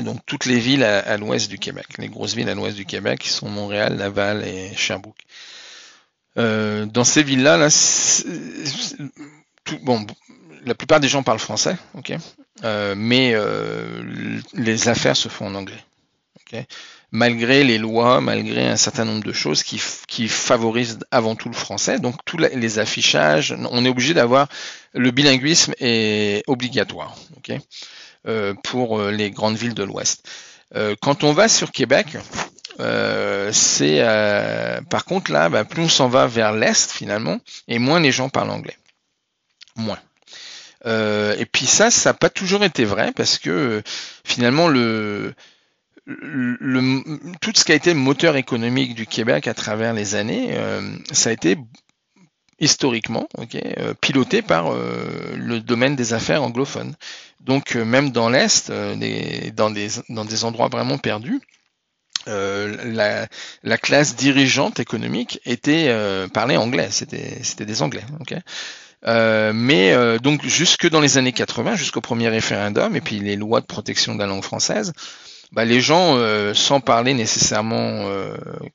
Donc toutes les villes à, l'ouest du Québec, les grosses villes à l'ouest du Québec, qui sont Montréal, Laval et Sherbrooke. Euh, dans ces villes-là, là, bon, la plupart des gens parlent français, euh, mais euh, les affaires se font en anglais, malgré les lois, malgré un certain nombre de choses qui, favorisent avant tout le français. Donc tous les affichages, on est obligé d'avoir le bilinguisme est obligatoire, ok. Euh, pour euh, les grandes villes de l'Ouest. Euh, quand on va sur Québec, c'est par contre là, bah, plus on s'en va vers l'est finalement, et moins les gens parlent anglais. Moins. et puis ça, ça n'a pas toujours été vrai parce que finalement le, tout ce qui a été moteur économique du Québec à travers les années, ça a été historiquement, euh, piloté par euh, le domaine des affaires anglophones. Donc euh, même dans l'Est, dans, des, endroits vraiment perdus, la, la, classe dirigeante économique était parlait anglais, c'était c'était des Anglais. mais donc jusque dans les années 80, jusqu'au premier référendum et puis les lois de protection de la langue française, bah, les gens, sans parler nécessairement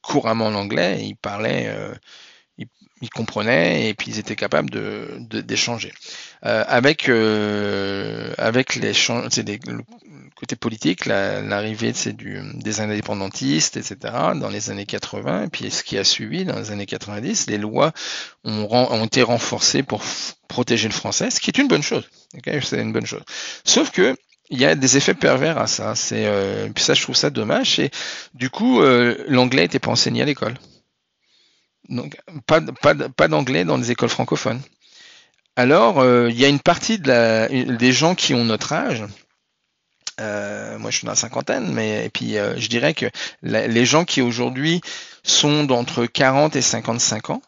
couramment l'anglais, ils parlaient ils comprenaient et puis ils étaient capables de d'échanger. Euh, avec euh, avec les des, le côté politique, l'arrivée la, des indépendantistes, etc. dans les années 80 et puis ce qui a suivi dans les années 90, les lois ont, ont été renforcées pour protéger le français, ce qui est une bonne chose. Okay c'est une bonne chose. Sauf que il y a des effets pervers à ça. Euh, puis ça je trouve ça dommage. Et du coup euh, l'anglais n'était pas enseigné à l'école. Donc, pas, d'anglais dans les écoles francophones. Alors, euh, il y a une partie de la, des gens qui ont notre âge. Moi, je suis dans la cinquantaine, mais et puis je dirais que les gens qui aujourd'hui sont d'entre 40 et 55 ans,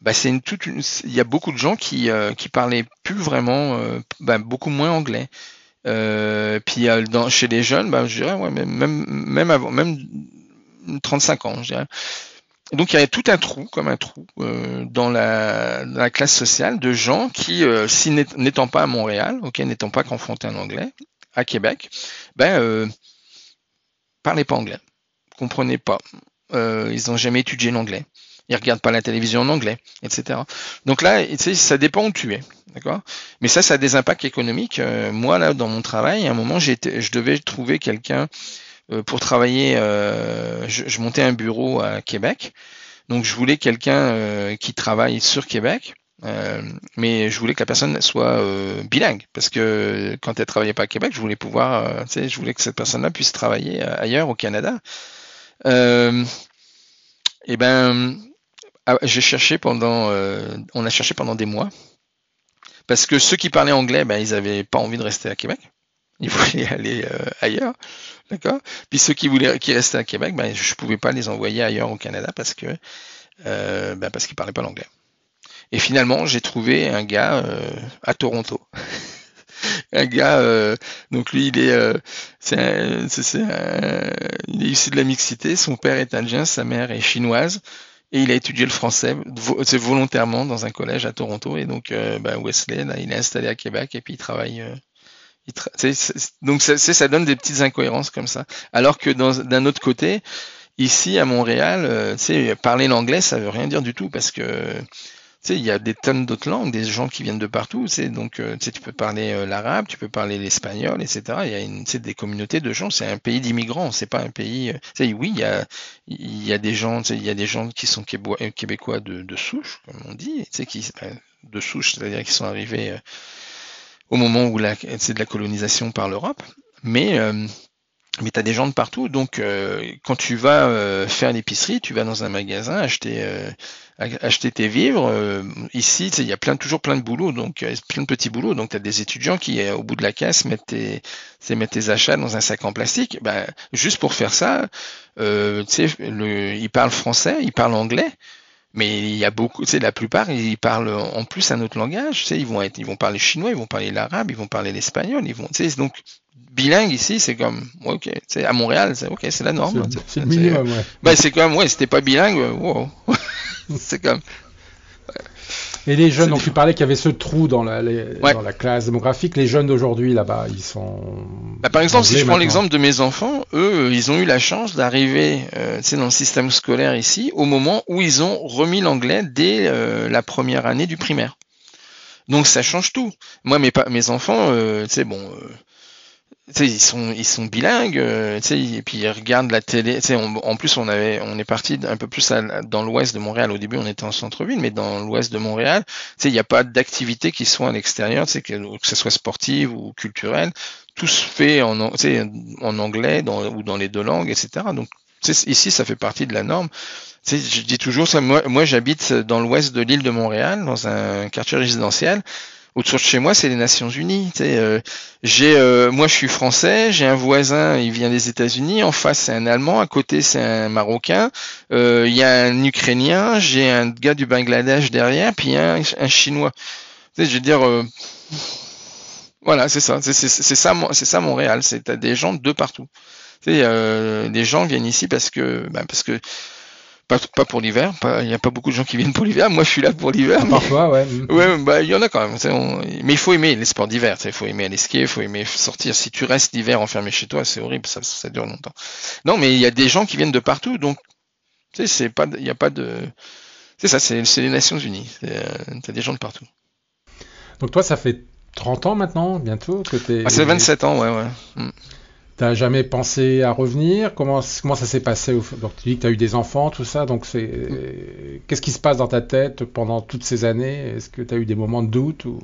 bah, c'est une toute il y a beaucoup de gens qui qui parlaient plus vraiment, bah, beaucoup moins anglais. Puis dans, chez les jeunes, bah, je dirais même même avant, même 35 ans, je dirais. Donc il y a tout un trou, comme un trou, euh, dans, la, classe sociale de gens qui, euh, si n'étant pas à Montréal, ok, n'étant pas confrontés en anglais, à Québec, ben euh, parlaient pas anglais, comprenaient pas, euh, ils n'ont jamais étudié l'anglais, ils regardent pas la télévision en anglais, etc. Donc là, ça dépend où tu es, d'accord? Mais ça, ça a des impacts économiques. moi là, dans mon travail, à un moment, je devais trouver quelqu'un euh, pour travailler, euh, je, montais un bureau à Québec. Donc je voulais quelqu'un euh, qui travaille sur Québec. mais je voulais que la personne soit bilingue parce que quand elle travaillait pas à Québec, je voulais pouvoir, tu sais, je voulais que cette personne-là puisse travailler ailleurs au Canada. et ben, ah, j'ai cherché pendant, on a cherché pendant des mois parce que ceux qui parlaient anglais, ben ils avaient pas envie de rester à Québec ils <laughs> voulaient aller euh, ailleurs, d'accord? Puis ceux qui voulaient, qui restaient à Québec, ben je pouvais pas les envoyer ailleurs au Canada parce que, euh, ben parce qu'ils parlaient pas l'anglais. Et finalement, j'ai trouvé un gars euh, à Toronto. <laughs> un gars, euh, donc lui, il est, euh, il est issu de la mixité. Son père est indien, sa mère est chinoise. Et il a étudié le français volontairement dans un collège à Toronto. Et donc, ben Wesley, là, il est installé à Québec et puis il travaille donc ça, ça donne des petites incohérences comme ça. Alors que d'un autre côté, ici à Montréal, euh, parler l'anglais, ça veut rien dire du tout parce que sais, il y a des tonnes d'autres langues, des gens qui viennent de partout. Sais, donc, sais, tu peux parler l'arabe, tu peux parler l'espagnol, etc. Il y a des communautés de gens. C'est un pays d'immigrants. C'est pas un pays. tu sais, oui, il y a, des gens, il y a des gens qui sont québécois de, souche, comme on dit, qui de souche, c'est-à-dire qui sont arrivés au moment où c'est de la colonisation par l'Europe. Mais mais tu as des gens de partout, donc euh, quand tu vas euh, faire l'épicerie, tu vas dans un magasin acheter euh, acheter tes vivres. ici, il y a plein toujours plein de boulots, donc plein de petits boulots. Donc tu as des étudiants qui au bout de la caisse mettent tes mettent tes achats dans un sac en plastique. Ben, juste pour faire ça, tu sais, ils parlent français, ils parlent anglais. Mais il y a beaucoup, tu sais, la plupart, ils parlent en plus un autre langage. Tu sais, ils vont être, ils vont parler chinois, ils vont parler l'arabe, ils vont parler l'espagnol, ils vont, tu sais, donc bilingue ici, c'est comme, ok, tu sais, à Montréal, c'est ok, c'est la norme.
C'est le minimum, ouais.
Ben, c'est comme, ouais, c'était pas bilingue, wow. <laughs> <laughs> c'est comme,
et les jeunes, donc tu parlais qu'il y avait ce trou dans la, dans la classe démographique. Les jeunes d'aujourd'hui là-bas, ils sont.
Bah, par exemple, si je prends l'exemple de mes enfants, eux, ils ont eu la chance d'arriver euh, dans le système scolaire ici au moment où ils ont remis l'anglais dès euh, la première année du primaire. Donc ça change tout. Moi, mes, mes enfants, euh, tu sais, bon, euh, ils sont ils sont bilingues euh, et puis ils regardent la télé. En plus on avait on est parti un peu plus dans l'ouest de Montréal. Au début on était en centre-ville mais dans l'ouest de Montréal il n'y a pas d'activité qui soit à l'extérieur que, que ce soit sportive ou culturelle. Tout se fait en en anglais dans, ou dans les deux langues etc donc ici ça fait partie de la norme. Je dis toujours ça moi, moi j'habite dans l'ouest de l'île de Montréal dans un quartier résidentiel autour de chez moi, c'est les Nations Unies. Euh, euh, moi, je suis français, j'ai un voisin, il vient des États-Unis. En face, c'est un Allemand, à côté, c'est un Marocain. Euh, il y a un Ukrainien, j'ai un gars du Bangladesh derrière, puis un, un Chinois. Je veux dire, voilà, c'est ça, c'est ça, Montréal. C'est t'as des gens de partout. Les gens viennent ici parce que, parce que pas, pour l'hiver, il n'y a pas beaucoup de gens qui viennent pour l'hiver. Moi, je suis là pour l'hiver.
Parfois, ouais.
Ouais, bah, il y en a quand même. Mais il faut aimer les sports d'hiver. Il faut aimer aller skier, il faut aimer sortir. Si tu restes l'hiver enfermé chez toi, c'est horrible. Ça, ça dure longtemps. Non, mais il y a des gens qui viennent de partout. Donc, tu sais, c'est pas, il n'y a pas de. C'est ça, c'est les Nations Unies. Euh, tu as des gens de partout.
Donc, toi, ça fait 30 ans maintenant, bientôt que
tu Ah, c'est 27 ans, ouais, ouais. Mm.
T'as jamais pensé à revenir? Comment, comment ça s'est passé Donc tu dis que tu as eu des enfants, tout ça. Donc c'est qu'est-ce qui se passe dans ta tête pendant toutes ces années? Est-ce que tu as eu des moments de doute ou?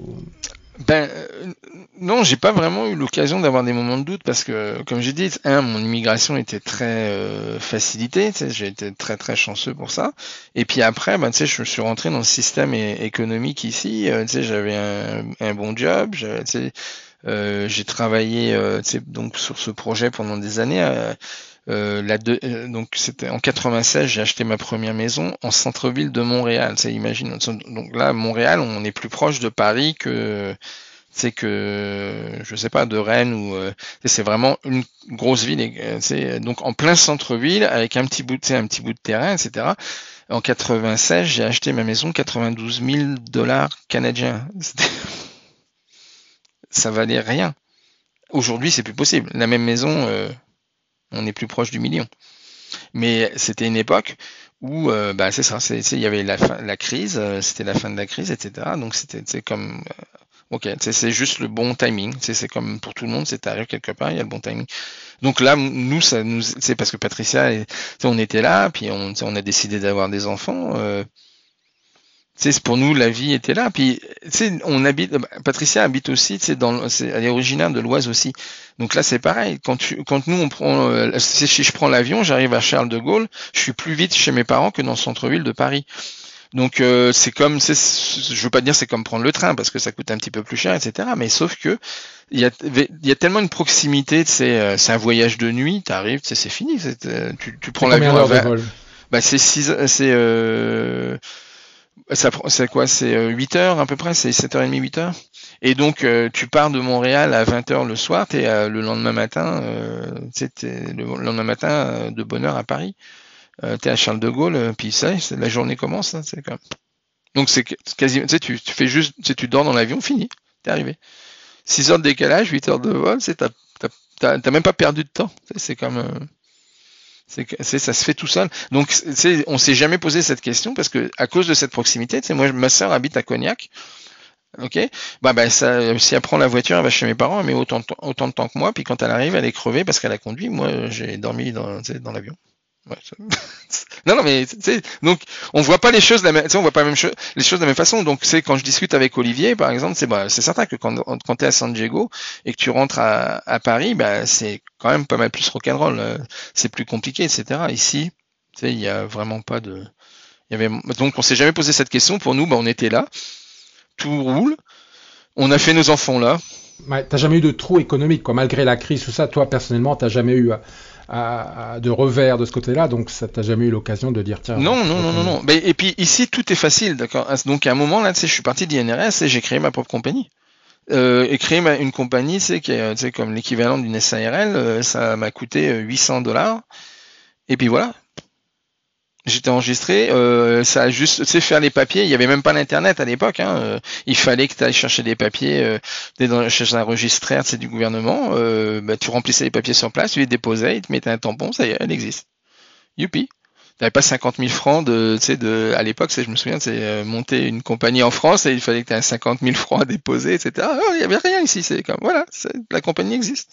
Ben euh, non, j'ai pas vraiment eu l'occasion d'avoir des moments de doute parce que, comme j'ai dit, un, mon immigration était très euh, facilitée, j'ai été très très chanceux pour ça. Et puis après, ben, tu sais, je suis rentré dans le système économique ici. Euh, tu sais, j'avais un, un, bon job, tu sais, j'ai travaillé euh, donc sur ce projet pendant des années. Euh, euh la donc c'était en 96, j'ai acheté ma première maison en centre-ville de Montréal. Ça imagine. Donc là, Montréal, on est plus proche de Paris que c'est que je sais pas de Rennes ou c'est vraiment une grosse ville. Donc en plein centre-ville avec un petit bout, de, un petit bout de terrain, etc. En 96, j'ai acheté ma maison 92 000 dollars canadiens ça valait rien. Aujourd'hui, c'est plus possible. La même maison, euh, on est plus proche du million. Mais c'était une époque où, euh, bah, c'est ça, il y avait la, la crise, euh, c'était la fin de la crise, etc. Donc c'était comme, ok, c'est juste le bon timing. C'est comme pour tout le monde, c'est arrivé quelque part, il y a le bon timing. Donc là, nous, ça nous, c'est parce que Patricia, on était là, puis on, on a décidé d'avoir des enfants c'est pour nous la vie était là. Puis on habite, Patricia habite aussi, c'est dans, elle est originaire de l'Oise aussi. Donc là c'est pareil. Quand tu, quand nous on prend, euh, si je prends l'avion, j'arrive à Charles de Gaulle, je suis plus vite chez mes parents que dans le centre-ville de Paris. Donc euh, c'est comme, je veux pas dire c'est comme prendre le train parce que ça coûte un petit peu plus cher, etc. Mais sauf que il y a, il y a tellement une proximité, euh, c'est un voyage de nuit, t'arrives, c'est fini, euh, tu, tu prends l'avion. Bah c'est six, c'est c'est quoi? C'est 8 euh, heures à peu près, c'est 7h30, 8 heures? Et donc euh, tu pars de Montréal à 20h le soir, es euh, le lendemain matin, le lendemain matin de bonne heure à Paris. tu es à Charles de Gaulle, puis ça, la journée commence. Hein. Donc c'est quasiment, tu tu, fais juste, tu, tu dors dans l'avion, fini, t'es arrivé. 6 heures de décalage, 8 heures de vol, t'as, même pas perdu de temps. C'est comme C'est, ça se fait tout seul. Donc, on s'est jamais posé cette question parce que à cause de cette proximité, tu moi, ma sœur habite à Cognac. Ok, bah, bah ça, si elle prend la voiture, elle va chez mes parents, elle met autant, de temps que moi, puis quand elle arrive, elle est crevée parce qu'elle a conduit. Moi, j'ai dormi dans l'avion. <laughs> non, non, mais donc on voit pas les choses on voit pas les choses de la même façon. Donc c'est quand je discute avec Olivier, par exemple, c'est bah, c'est certain que quand quand t'es à San Diego et que tu rentres à, Paris, bah c'est quand même pas mal plus rock'n'roll. Euh, c'est plus compliqué, etc. Ici, tu sais, il y a vraiment pas de, donc on s'est jamais posé cette question. Pour nous, bah on était là, tout roule, on a fait nos enfants là.
T'as jamais eu de trou économique, quoi, malgré la crise, tout ça. Toi personnellement, t'as jamais eu de revers de ce côté-là, donc ça t'a jamais eu l'occasion de dire tiens.
Non, non, non, non, non. et puis ici tout est facile, d'accord. Donc à un moment là, tu sais, je suis parti d'INRS et j'ai créé ma propre compagnie. Euh, et créer une compagnie, c'est qui est, comme l'équivalent d'une SARL, euh, ça m'a coûté 800 dollars. Et puis voilà, J'étais enregistré, euh, ça a juste, tu sais, faire les papiers. Il y avait même pas l'internet à l'époque. Hein, euh, il fallait que tu ailles chercher des papiers euh, dans, chez un registraire, c'est du gouvernement. Euh, bah, tu remplissais les papiers sur place, tu les déposais, ils te mettaient un tampon, ça y est, elle existe. Youpi. T'avais pas 50 000 francs de, tu sais, de, à l'époque, je me souviens, c'est monter une compagnie en France et il fallait que tu aies 50 000 francs à déposer, etc. Ah, il y avait rien ici. C'est comme, voilà, la compagnie existe.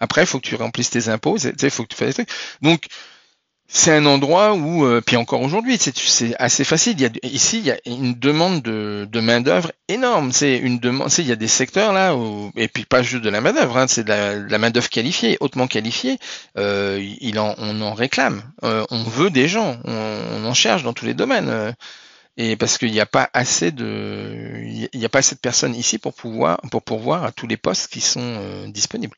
Après, il faut que tu remplisses tes impôts, tu il faut que tu fasses des trucs. Donc, c'est un endroit où, euh, puis encore aujourd'hui, c'est assez facile. Ici, il y a une demande de, de main d'œuvre énorme. C'est une demande. Il y a des secteurs là, où, et puis pas juste de la main d'œuvre. Hein, c'est de la, main d'œuvre qualifiée, hautement qualifiée. Euh, il en, on en réclame. Euh, on veut des gens. On, en cherche dans tous les domaines. Euh, et parce qu'il n'y a pas assez de, il n'y a pas assez de personnes ici pour pouvoir, pour pourvoir à tous les postes qui sont disponibles.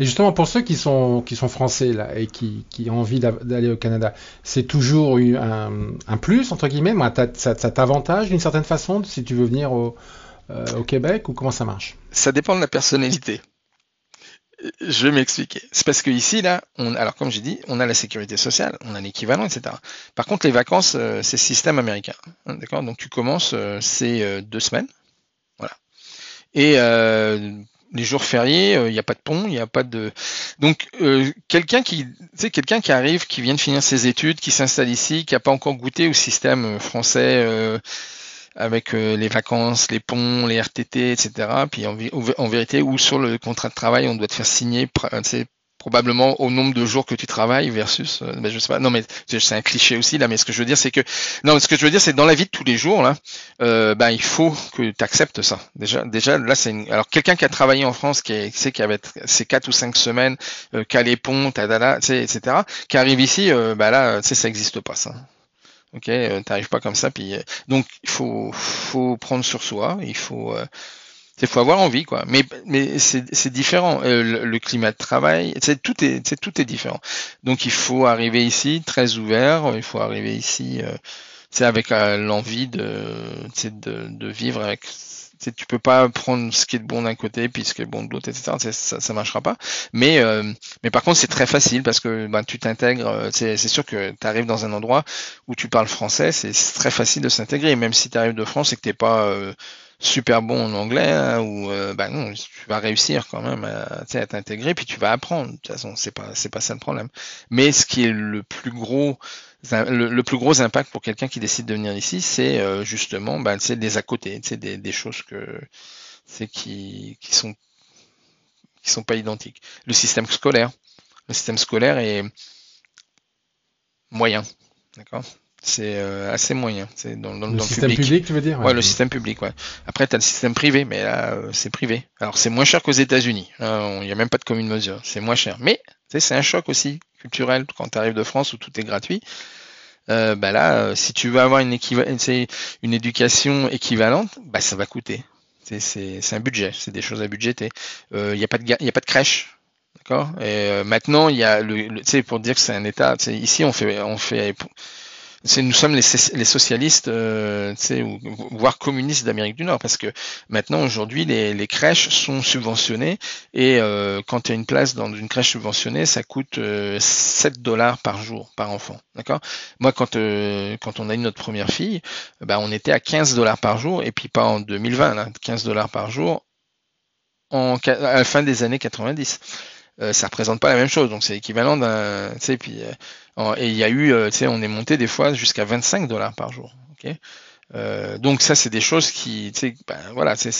Et justement, pour ceux qui sont, qui sont français là, et qui, qui ont envie d'aller au Canada, c'est toujours un, un, plus, entre guillemets Ça, ça t'avantage d'une certaine façon si tu veux venir au, euh, au Québec ou comment ça marche?
Ça dépend de la personnalité. Je vais m'expliquer. C'est parce que ici, là, on, alors comme j'ai dit, on a la sécurité sociale, on a l'équivalent, etc. Par contre, les vacances, euh, c'est système américain. Hein, d'accord? Donc tu commences, euh, c'est deux semaines. Voilà. Et les jours fériés, il euh, n'y a pas de pont, il n'y a pas de. Donc euh, quelqu'un qui, quelqu'un qui arrive, qui vient de finir ses études, qui s'installe ici, qui n'a pas encore goûté au système euh, français avec les vacances, les ponts, les RTT, etc. Puis en, en, vérité, ou sur le contrat de travail, on doit te faire signer, probablement au nombre de jours que tu travailles versus euh, ben je sais pas. Non mais c'est un cliché aussi là mais ce que je veux dire c'est que non ce que je veux dire c'est dans la vie de tous les jours là euh, ben il faut que tu acceptes ça. Déjà déjà là c'est une... alors quelqu'un qui a travaillé en France qui sait qu'il avait ses quatre ou cinq semaines euh, qui a les ponts tadala, etc qui arrive ici euh, ben là tu sais ça existe pas ça. Ok euh, t'arrives pas comme ça puis donc il faut faut prendre sur soi il faut il faut avoir envie, quoi. Mais, mais c'est différent. Euh, le, climat de travail, c'est tout est, c'est tout est différent. Donc il faut arriver ici très ouvert. Il faut arriver ici, c'est euh, avec euh, l'envie de, de, de vivre avec. Tu peux pas prendre ce qui est bon d'un côté puis ce qui est bon de l'autre, etc. Ça, ça marchera pas. Mais, mais par contre, c'est très facile parce que ben, tu t'intègres. C'est sûr que tu arrives dans un endroit où tu parles français, c'est très facile de s'intégrer. Même si tu arrives de France et que t'es pas super bon en anglais hein, ou euh, bah non, tu vas réussir quand même à, t'intégrer puis tu vas apprendre. De toute façon, c'est pas c'est pas ça le problème. Mais ce qui est le plus gros le, plus gros impact pour quelqu'un qui décide de venir ici, c'est euh, justement bah, c'est des à côté, c'est des, des choses que c'est qui qui sont qui sont pas identiques. Le système scolaire, le système scolaire est moyen, d'accord? C'est euh, assez moyen. C'est dans, dans,
le, système public. tu veux dire
Ouais, le système public. Ouais. Après, tu as le système privé, mais là, euh, c'est privé. Alors, c'est moins cher qu'aux États-Unis. Il n'y a même pas de commune mesure. C'est moins cher. Mais c'est un choc aussi culturel quand tu arrives de France où tout est gratuit. Euh, bah là, si tu veux avoir une, une éducation équivalente, bah ça va coûter. C'est un budget, c'est des choses à budgéter. Il n'y a pas de il a pas de crèche, d'accord? Et maintenant, il y a le, pour dire que c'est un État. Ici, on fait on fait nous sommes les, socialistes, euh, ou, voire communistes d'Amérique du Nord, parce que maintenant aujourd'hui les, crèches sont subventionnées et euh, quand tu as une place dans une crèche subventionnée, ça coûte 7 euh, dollars par jour par enfant, d'accord? Moi quand euh, quand on a eu notre première fille, bah, on était à 15 dollars par jour et puis pas en 2020, là, 15 dollars par jour en à la fin des années 90. Euh, ça représente pas la même chose. Donc c'est équivalent d'un, tu sais, puis euh, et il y a eu, tu sais, on est monté des fois jusqu'à 25 dollars par jour. Donc ça c'est des choses qui, tu sais, ben, voilà, c'est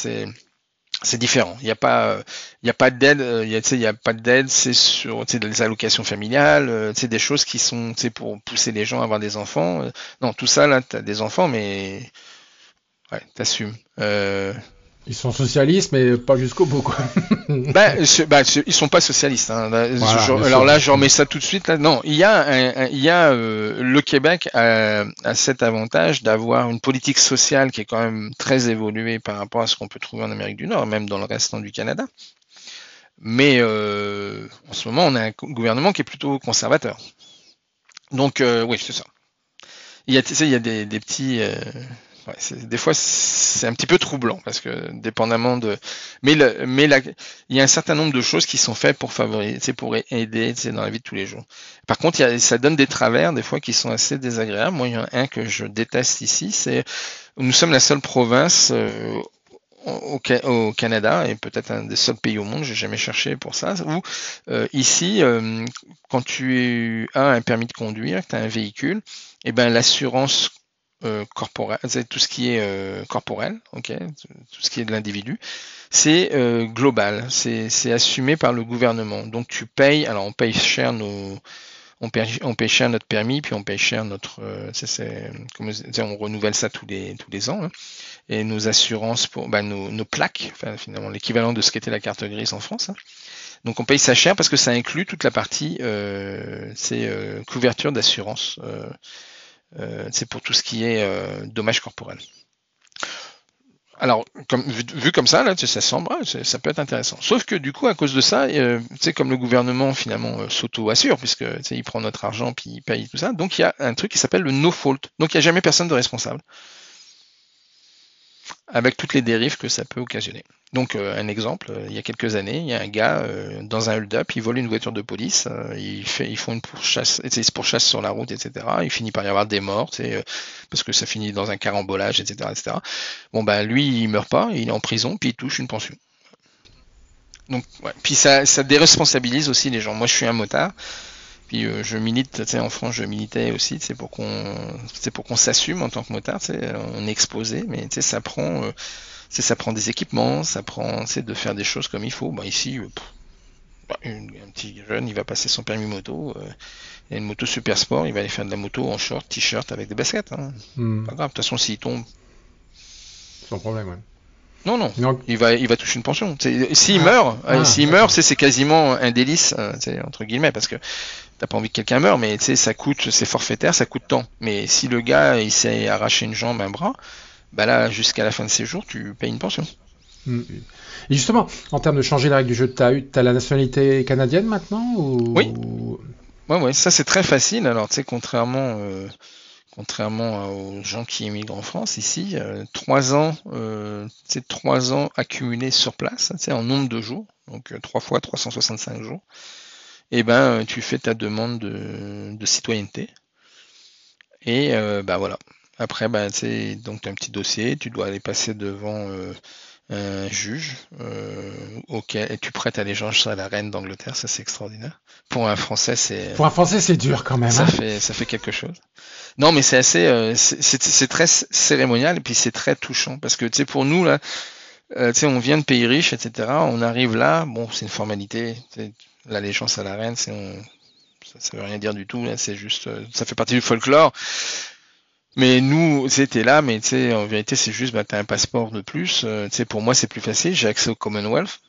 c'est différent. Il n'y a pas, il a pas d'aide. Il y a, pas d'aide. C'est sur, des allocations familiales. C'est des choses qui sont, pour pousser les gens à avoir des enfants. Non, tout ça là, t'as des enfants, mais ouais, t'assumes. Euh,
ils sont socialistes, mais pas jusqu'au bout, quoi. <laughs>
bah, bah ils sont pas socialistes. Hein. alors là, je remets ça tout de suite. Là. Non, il y a, il y a euh, le Québec a, a cet avantage d'avoir une politique sociale qui est quand même très évoluée par rapport à ce qu'on peut trouver en Amérique du Nord, même dans le restant du Canada. Mais euh, en ce moment, on a un gouvernement qui est plutôt conservateur. Donc, euh, oui, c'est ça. Il y a, tu sais, il y a des, des petits des fois c'est un petit peu troublant parce que dépendamment de mais le, mais la, il y a un certain nombre de choses qui sont faites pour favoriser pour aider dans la vie de tous les jours. Par contre ça donne des travers des fois qui sont assez désagréables. Moi il y en a un que je déteste ici c'est nous sommes la seule province euh, au, Canada et peut-être un des seuls pays au monde, j'ai jamais cherché pour ça, où euh, ici, euh, quand tu as un permis de conduire, tu as un véhicule, et eh ben l'assurance euh, corporel, tout ce qui est euh, corporel, ok, tout ce qui est de l'individu, c'est euh, global, c'est assumé par le gouvernement. Donc tu payes, alors on paye cher nos, on paye, cher notre permis, puis on paye cher notre, c'est, on renouvelle ça tous les tous les ans, hein. et nos assurances pour, bah, nos, nos plaques, enfin, finalement l'équivalent de ce qu'était la carte grise en France. Hein. Donc on paye ça cher parce que ça inclut toute la partie, euh, c'est couverture d'assurance euh, c'est pour tout ce qui est euh, dommage corporel. Alors, vu, comme ça, là, ça semble, ça peut être intéressant. Sauf que du coup, à cause de ça, euh, comme le gouvernement finalement euh, s'auto-assure, puisque il prend notre argent puis il paye tout ça, donc il y a un truc qui s'appelle le no fault. Donc il n'y a jamais personne de responsable avec toutes les dérives que ça peut occasionner. Donc euh, un exemple, euh, il y a quelques années, il y a un gars euh, dans un hold-up, il vole une voiture de police, il fait, ils font une pourchasse, sur la route, etc. Il finit par y avoir des morts, parce que ça finit dans un carambolage, etc.. Bon ben lui, il meurt pas, il est en prison, puis il touche une pension. Donc puis ça, déresponsabilise aussi les gens. Moi, je suis un motard. Puis je milite, en France, je militais aussi, c'est pour qu'on, s'assume en tant que motard, on est exposé, mais ça prend, ça prend des équipements, ça prend, c'est de faire des choses comme il faut. Bah ici, euh, bah, un petit jeune, il va passer son permis moto, il a une moto super sport, il va aller faire de la moto en short, t-shirt avec des baskets. Hein. Hmm. Pas grave, de toute façon, s'il tombe.
Sans problème, ouais.
Non, non, il va, il va toucher une pension. S'il ah. meurt, ah, s'il meurt, c'est quasiment un délice, entre guillemets, parce que t'as pas envie que quelqu'un meure, mais ça coûte, c'est forfaitaire, ça coûte tant. Mais si le gars, il s'est arraché une jambe, un bras, bah là, jusqu'à la fin de ses jours, tu payes une pension.
Mm. Et justement, en termes de changer la règle du jeu, tu as, la nationalité canadienne maintenant
Oui. Ouais, ouais, ça c'est très facile. Alors, tu sais, contrairement, euh, contrairement aux gens qui émigrent en France, ici, euh, trois ans, euh, trois ans accumulés sur place, c'est en nombre de jours, donc euh, trois fois 365 jours et eh ben tu fais ta demande de, citoyenneté. Et ben voilà. Après, ben, donc tu as un petit dossier, tu dois aller passer devant euh, un juge euh, auquel et tu prêtes allégeance à la reine d'Angleterre, ça c'est extraordinaire. Pour un Français, c'est
pour un Français c'est dur quand même.
Ça
hein.
fait ça fait quelque chose. Non, mais c'est assez, euh, c'est très cérémonial et puis c'est très touchant parce que tu sais pour nous là, tu sais on vient de pays riches, etc. On arrive là, bon c'est une formalité l'allégeance à la reine, c'est ça, ça, veut rien dire du tout, c'est juste, euh, ça fait partie du folklore. Mais nous, c'était là, mais tu sais, en vérité, c'est juste, bah, t'as un passeport de plus. Euh, tu sais, pour moi, c'est plus facile. J'ai accès au Commonwealth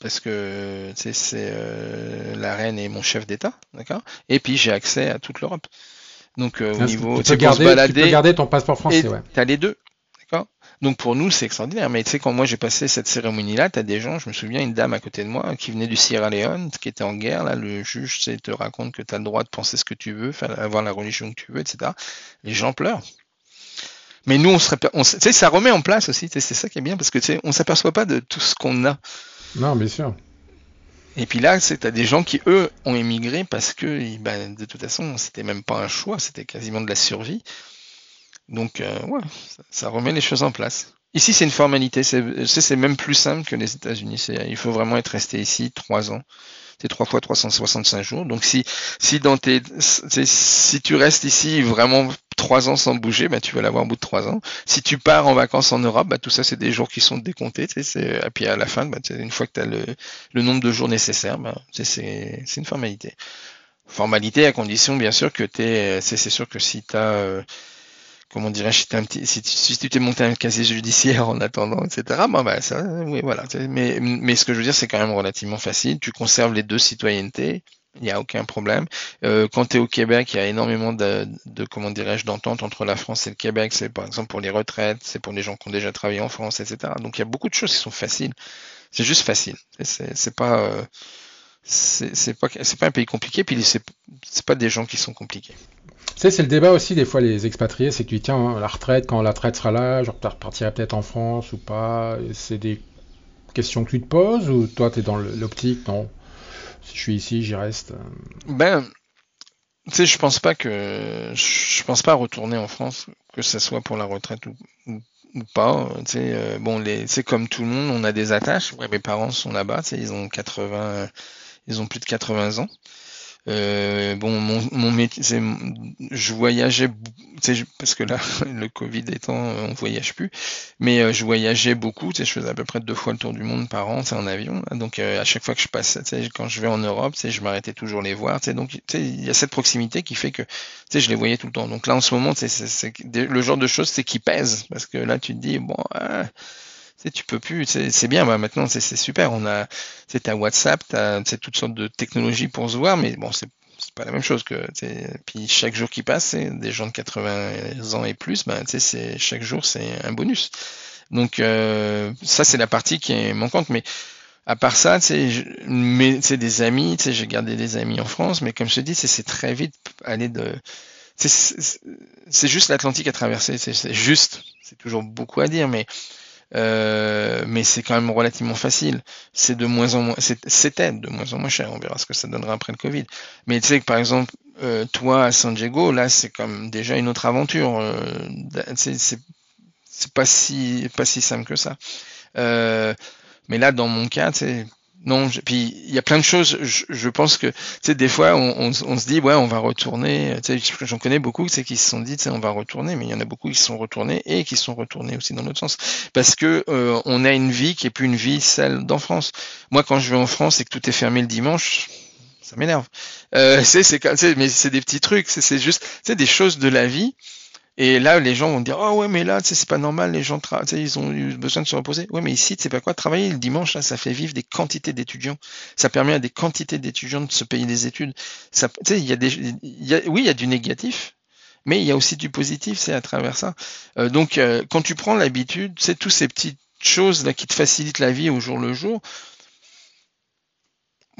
parce que tu sais, c'est euh, la reine et mon chef d'État, d'accord? Et puis j'ai accès à toute l'Europe. Donc au niveau,
tu peux, garder, tu peux garder ton passeport français, ouais.
T'as les deux. Donc pour nous, c'est extraordinaire. Mais tu sais, quand moi j'ai passé cette cérémonie-là, tu as des gens, je me souviens, une dame à côté de moi qui venait du Sierra Leone, qui était en guerre. Là, le juge tu sais, te raconte que tu as le droit de penser ce que tu veux, avoir la religion que tu veux, etc. Les gens pleurent. Mais nous, on se, on, tu sais, ça remet en place aussi. C'est ça qui est bien parce que tu sais, on s'aperçoit pas de tout ce qu'on a.
Non, bien sûr.
Et puis là, c'est as des gens qui eux ont émigré parce que, ben, de toute façon, c'était même pas un choix, c'était quasiment de la survie. Donc, euh, ouais, ça, remet les choses en place. Ici, c'est une formalité. C'est même plus simple que les États-Unis. Il faut vraiment être resté ici trois ans. C'est trois fois 365 jours. Donc si si dans tes si tu restes ici vraiment trois ans sans bouger, bah, tu vas l'avoir au bout de trois ans. Si tu pars en vacances en Europe, bah, tout ça c'est des jours qui sont décomptés. Et puis à la fin, bah, une fois que tu as le, le, nombre de jours nécessaires, bah, c'est une formalité. Formalité à condition bien sûr que tu c'est sûr que si tu as euh, comment dirais-je, si, si, tu t'es monté un casier judiciaire en attendant, etc. Bon, bah, voilà. Mais, ce que je veux dire, c'est quand même relativement facile. Tu conserves les deux citoyennetés. Il n'y a aucun problème. Euh, quand tu es au Québec, il y a énormément de, comment dirais-je, d'entente entre la France et le Québec. C'est par exemple pour les retraites, c'est pour les gens qui ont déjà travaillé en France, etc. Donc il y a beaucoup de choses qui sont faciles. C'est juste facile. C'est pas, euh, c'est pas, c'est pas un pays compliqué. Puis c'est pas des gens qui sont compliqués
sais, c'est le débat aussi, des fois, les expatriés, c'est que tu dis, tiens, la retraite, quand la retraite sera là, je repartirai peut-être en France ou pas. C'est des questions que tu te poses ou toi, tu es dans l'optique, non, si je suis ici, j'y reste
Ben, tu sais, je pense pas que. Je pense pas retourner en France, que ce soit pour la retraite ou, pas. Tu sais, euh, bon, c'est comme tout le monde, on a des attaches. mes parents sont là-bas, tu sais, ils ont 80. Ils ont plus de 80 ans. Euh, bon, mon, mon métier, je voyageais, parce que là, <laughs> le Covid étant, on voyage plus, mais euh, je voyageais beaucoup, je faisais à peu près deux fois le tour du monde par an, en avion. donc euh, à chaque fois que je passe, quand je vais en Europe, je m'arrêtais toujours les voir. Donc il y a cette proximité qui fait que je les voyais tout le temps. Donc là, en ce moment, c'est le genre de choses c'est qui pèse, parce que là, tu te dis, bon. Ah, tu peux plus, c'est bien, bah, maintenant c'est super, on a, c'est à WhatsApp, t'as toutes sortes de technologies pour se voir, mais bon, c'est pas la même chose que, puis chaque jour qui passe, c'est des gens de 80 ans et plus, bah, c'est chaque jour c'est un bonus. Donc euh, ça c'est la partie qui est manquante, mais à part ça, c'est des amis, j'ai gardé des amis en France, mais comme je te dis, c'est très vite aller de, c'est juste l'Atlantique à traverser, c'est juste, c'est toujours beaucoup à dire, mais euh, mais c'est quand même relativement facile. C'est de moins en moins, c'était de moins en moins cher. On verra ce que ça donnera après le Covid. Mais tu sais que par exemple, euh, toi à San Diego, là, c'est comme déjà une autre aventure. Euh, c'est pas si pas si simple que ça. Euh, mais là, dans mon cas, c'est non, puis il y a plein de choses. Je, pense que, tu sais, des fois, on, se dit, ouais, on va retourner. Tu sais, j'en connais beaucoup, c'est qui se sont dit, tu sais, on va retourner, mais il y en a beaucoup qui se sont retournés et qui sont retournés aussi dans l'autre sens, parce que euh, on a une vie qui est plus une vie celle d'en France. Moi, quand je vais en France et que tout est fermé le dimanche, ça m'énerve. Euh, c'est, c'est, mais c'est des petits trucs. C'est juste, c'est des choses de la vie et là, les gens vont dire, oh ouais, mais là, c'est pas normal, les gens, ils ont eu besoin de se reposer. Ouais, mais ici, c'est pas quoi, travailler le dimanche, là, ça fait vivre des quantités d'étudiants. Ça permet à des quantités d'étudiants de se payer des études. Ça, il y a des, y a, oui, il y a du négatif, mais il y a aussi du positif, c'est à travers ça. Euh, donc, euh, quand tu prends l'habitude, c'est tous ces petites choses là qui te facilitent la vie au jour le jour,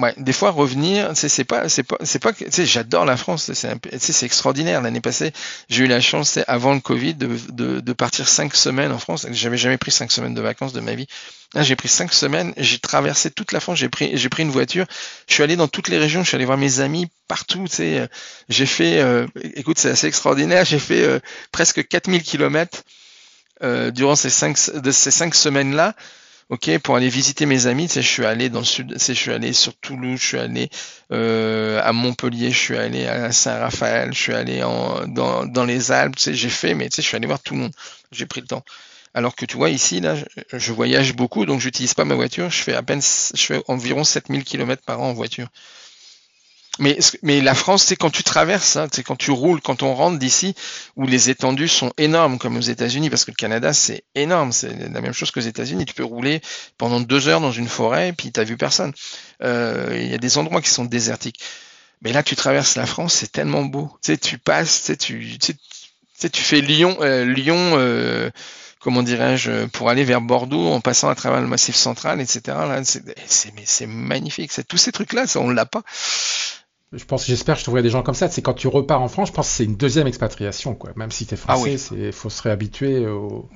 Ouais, des fois revenir, c'est pas, c'est pas, c'est pas, j'adore la France, c'est, extraordinaire. L'année passée, j'ai eu la chance, avant le Covid, de, de, de, partir cinq semaines en France. J'avais jamais pris cinq semaines de vacances de ma vie. Là, j'ai pris cinq semaines, j'ai traversé toute la France, j'ai pris, j'ai pris une voiture, je suis allé dans toutes les régions, je suis allé voir mes amis partout, sais, j'ai fait, euh, écoute, c'est assez extraordinaire, j'ai fait euh, presque 4000 kilomètres euh, durant ces cinq, de ces cinq semaines-là ok, pour aller visiter mes amis, tu sais, je suis allé dans le sud, je suis allé sur Toulouse, je suis allé euh, à Montpellier, je suis allé à Saint-Raphaël, je suis allé en, dans, dans les Alpes, tu sais, j'ai fait, mais tu sais, je suis allé voir tout le monde, j'ai pris le temps. Alors que tu vois ici, là, je, je voyage beaucoup, donc j'utilise pas ma voiture, je fais à peine, je fais environ 7000 km par an en voiture. Mais, mais la France, c'est quand tu traverses, hein, c'est quand tu roules, quand on rentre d'ici, où les étendues sont énormes, comme aux États-Unis, parce que le Canada, c'est énorme, c'est la même chose qu'aux États-Unis. Tu peux rouler pendant deux heures dans une forêt, puis t'as vu personne. Euh, il y a des endroits qui sont désertiques. Mais là, tu traverses la France, c'est tellement beau. Tu tu passes, tu tu, tu, sais, tu fais Lyon, euh, Lyon. Euh, comment dirais-je, pour aller vers Bordeaux en passant à travers le Massif Central, etc. Là, c'est, c'est, magnifique. C'est tous ces trucs-là, ça, on l'a pas
je pense, j'espère que je trouverai des gens comme ça. C'est quand tu repars en France, je pense que c'est une deuxième expatriation, quoi. Même si tu es ah français, il faut se réhabituer au,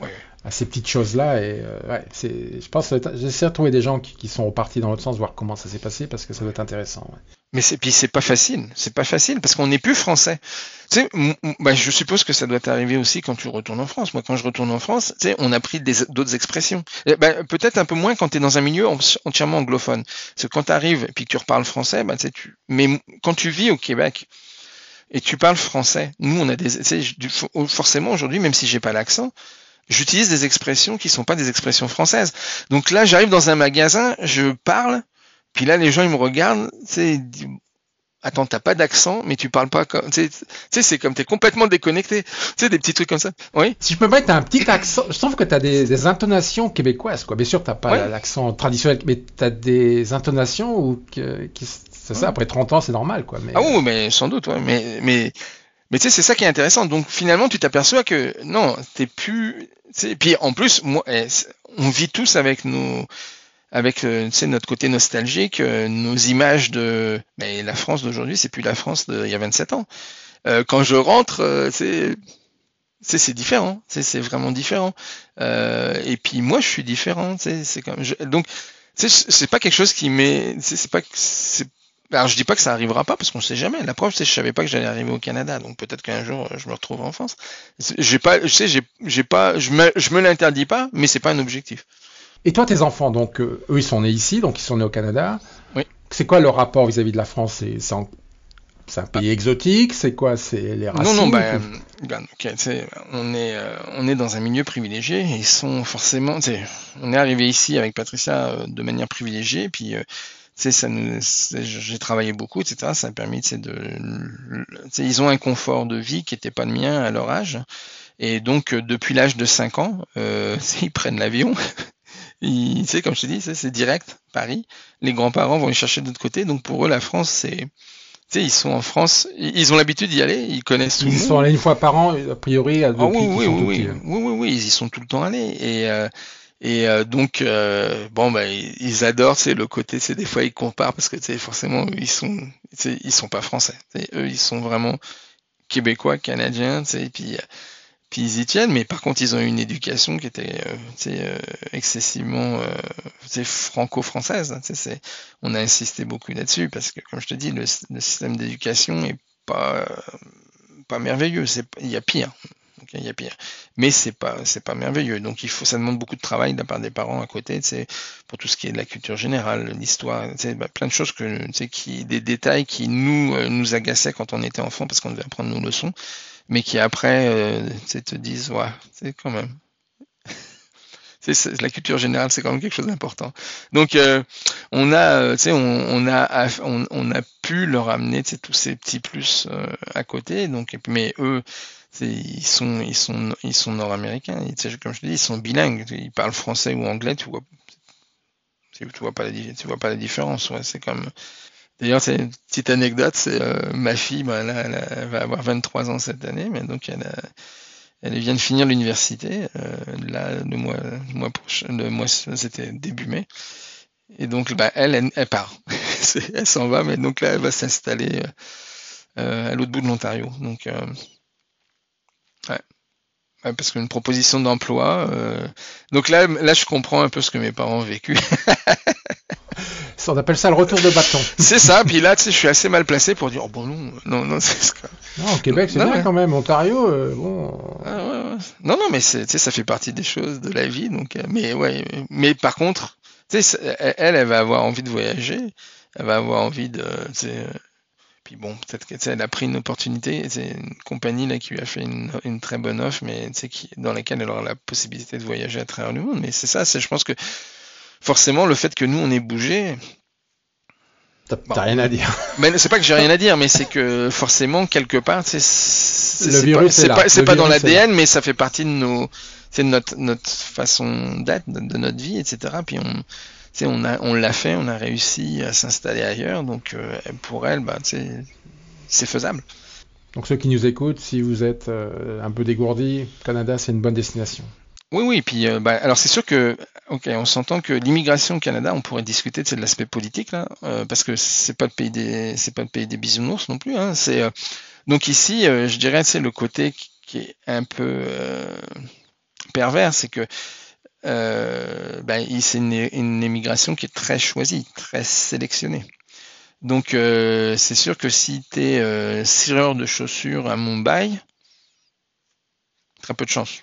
à ces petites choses-là. Et euh, ouais, c'est, je pense, j'essaie de trouver des gens qui, sont repartis dans l'autre sens, voir comment ça s'est passé, parce que ça doit être intéressant.
Mais c'est puis c'est pas facile, c'est pas facile parce qu'on n'est plus français. Tu sais, bah, je suppose que ça doit t'arriver aussi quand tu retournes en France. Moi, quand je retourne en France, tu sais, on a pris d'autres expressions. Bah, peut-être un peu moins quand tu es dans un milieu entièrement anglophone. Parce que quand tu arrives et que tu reparles français, bah, tu mais quand tu vis au Québec et tu parles français, nous on a des, forcément aujourd'hui, même si j'ai pas l'accent, j'utilise des expressions qui sont pas des expressions françaises. Donc là, j'arrive dans un magasin, je parle, puis là, les gens, ils me regardent, tu sais, attends, t'as pas d'accent, mais tu parles pas comme, tu sais, c'est comme t'es complètement déconnecté. Tu sais, des petits trucs comme ça. Oui.
Si je peux mettre un petit accent, je trouve que t'as des, des intonations québécoises, quoi. Bien sûr, t'as pas l'accent traditionnel, mais t'as des intonations où, qui, c'est ça, après 30 ans, c'est normal, quoi.
Mais... Ah oui, mais sans doute, ouais. Mais, mais, mais tu sais, c'est ça qui est intéressant. Donc finalement, tu t'aperçois que non, t'es plus. Puis en plus, moi, eh, on vit tous avec nos, avec euh, notre côté nostalgique, euh, nos images de. Mais la France d'aujourd'hui, c'est plus la France d'il y a 27 ans. Euh, quand je rentre, c'est c'est différent, c'est vraiment différent. et puis moi, je suis différent. C'est comme je, donc c'est pas quelque chose qui m'est. C'est pas. Alors je dis pas que ça arrivera pas parce qu'on sait jamais. La preuve c'est que je savais pas que j'allais arriver au Canada, donc peut-être qu'un jour je me retrouve en France. J'ai pas, je sais, j'ai pas, je me, je me l'interdis pas, mais c'est pas un objectif.
Et toi, tes enfants, donc eux, ils sont nés ici, donc ils sont nés au Canada.
Oui.
C'est quoi leur rapport vis-à-vis de la France? C'est un pays exotique? C'est quoi? C'est les racines
Non, non, ben, ben on est euh, on est dans un milieu privilégié. Ils sont forcément, on est arrivé ici avec Patricia euh, de manière privilégiée, puis euh, ça nous, j'ai travaillé beaucoup, etc. Ça a permis, de, ils ont un confort de vie qui n'était pas le mien à leur âge. Et donc, euh, depuis l'âge de 5 ans, euh, <laughs> ils prennent l'avion. Ils, comme je te dis, c'est direct, Paris. Les grands-parents vont les chercher de l'autre côté. Donc, pour eux, la France, c'est, ils sont en France, ils ont l'habitude d'y aller, ils connaissent tout.
Ils sont allés une fois par an, a priori,
à ah, oui, oui, oui, oui, oui, oui, ils y sont tout le temps allés. Et, euh, et euh, donc, euh, bon, bah, ils adorent, c'est le côté, c'est des fois ils comparent parce que c'est forcément ils sont, ils sont pas français. Eux, ils sont vraiment québécois, canadiens, et puis, puis ils y tiennent. Mais par contre, ils ont eu une éducation qui était, euh, excessivement, franco-française. C'est, on a insisté beaucoup là-dessus parce que, comme je te dis, le, système d'éducation est pas, merveilleux. Il y a pire y a pire. Mais c'est pas pas merveilleux. Donc ça demande beaucoup de travail de la part des parents à côté, pour tout ce qui est de la culture générale, l'histoire, bah, plein de choses qui des détails qui nous euh, nous agaçaient quand on était enfant parce qu'on devait apprendre nos leçons, mais qui après euh, te disent ouais, c'est quand même <laughs> la culture générale, c'est quand même quelque chose d'important. Donc euh, on a, euh, on, on, a, on, a pu leur amener tous ces petits plus à côté. Donc, mais eux, ils sont, ils sont, ils sont nord-américains. Comme je te dis, ils sont bilingues. Ils parlent français ou anglais. Tu vois, tu vois pas la, tu vois pas la différence. Ouais, c'est comme. D'ailleurs, c'est une petite anecdote. C'est euh, ma fille, ben, elle, va avoir 23 ans cette année, mais donc elle, elle vient de finir l'université. Euh, là, le mois, le mois prochain, le mois, c'était début mai. Et donc, bah, elle, elle, elle part. <laughs> elle s'en va, mais donc là, elle va s'installer euh, à l'autre bout de l'Ontario. Donc, Ouais. Parce qu'une proposition d'emploi. Euh, donc là, là, je comprends un peu ce que mes parents ont vécu. <laughs>
On appelle ça le retour de bâton. <laughs>
c'est ça. Puis là, tu sais, je suis assez mal placé pour dire oh, bon non, non, non, <laughs> c'est
Non, au Québec, c'est bien quand même. Ontario, euh, bon.
Ah, ouais, ouais. Non, non, mais tu sais, ça fait partie des choses de la vie. Donc, euh, mais ouais, mais par contre, tu sais, elle, elle va avoir envie de voyager. Elle va avoir envie de, puis bon, peut-être qu'elle a pris une opportunité. C'est une compagnie là qui lui a fait une, très bonne offre, mais qui, dans laquelle elle aura la possibilité de voyager à travers le monde. Mais c'est ça, je pense que forcément le fait que nous on ait bougé.
T'as rien à dire. <laughs>
Mais c'est pas que j'ai rien à dire, mais c'est que forcément quelque part, c'est
le virus c'est pas,
c'est pas dans l'ADN, mais ça fait partie de nos, c'est notre notre façon d'être, de, notre vie, etc. Puis on on, a, on l'a fait, on a réussi à s'installer ailleurs, donc euh, pour elle, bah, c'est faisable.
Donc ceux qui nous écoutent, si vous êtes euh, un peu dégourdi, Canada, c'est une bonne destination.
Oui, oui, puis euh, bah, alors c'est sûr que, ok, on s'entend que l'immigration au Canada, on pourrait discuter de l'aspect politique là, parce que c'est pas le pays des, c'est pas le pays des bisounours non plus. Hein, c'est donc ici, je dirais, c'est le côté qui est un peu pervers, c'est que euh, ben, c'est une, une, émigration qui est très choisie, très sélectionnée. Donc euh, c'est sûr que si tu es euh, de chaussures à Mumbai, très peu de chance.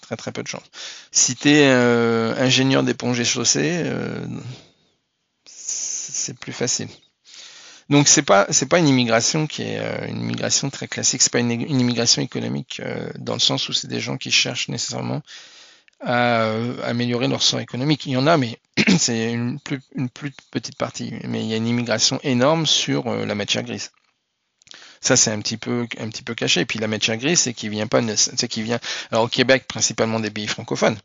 Très très peu de chance. Si tu es euh, ingénieur d'éponge et chaussées, euh, c'est plus facile. Donc c'est pas pas une immigration qui est une immigration très classique, c'est pas une, immigration économique dans le sens où c'est des gens qui cherchent nécessairement à, euh, améliorer leur sort économique. Il y en a, mais <clears throat> c'est une plus, petite partie. Mais il y a une immigration énorme sur euh, la matière grise. Ça, c'est un petit peu, un petit peu caché. Et puis la matière grise, c'est qui vient pas, c'est qui vient, alors au Québec, principalement des pays francophones.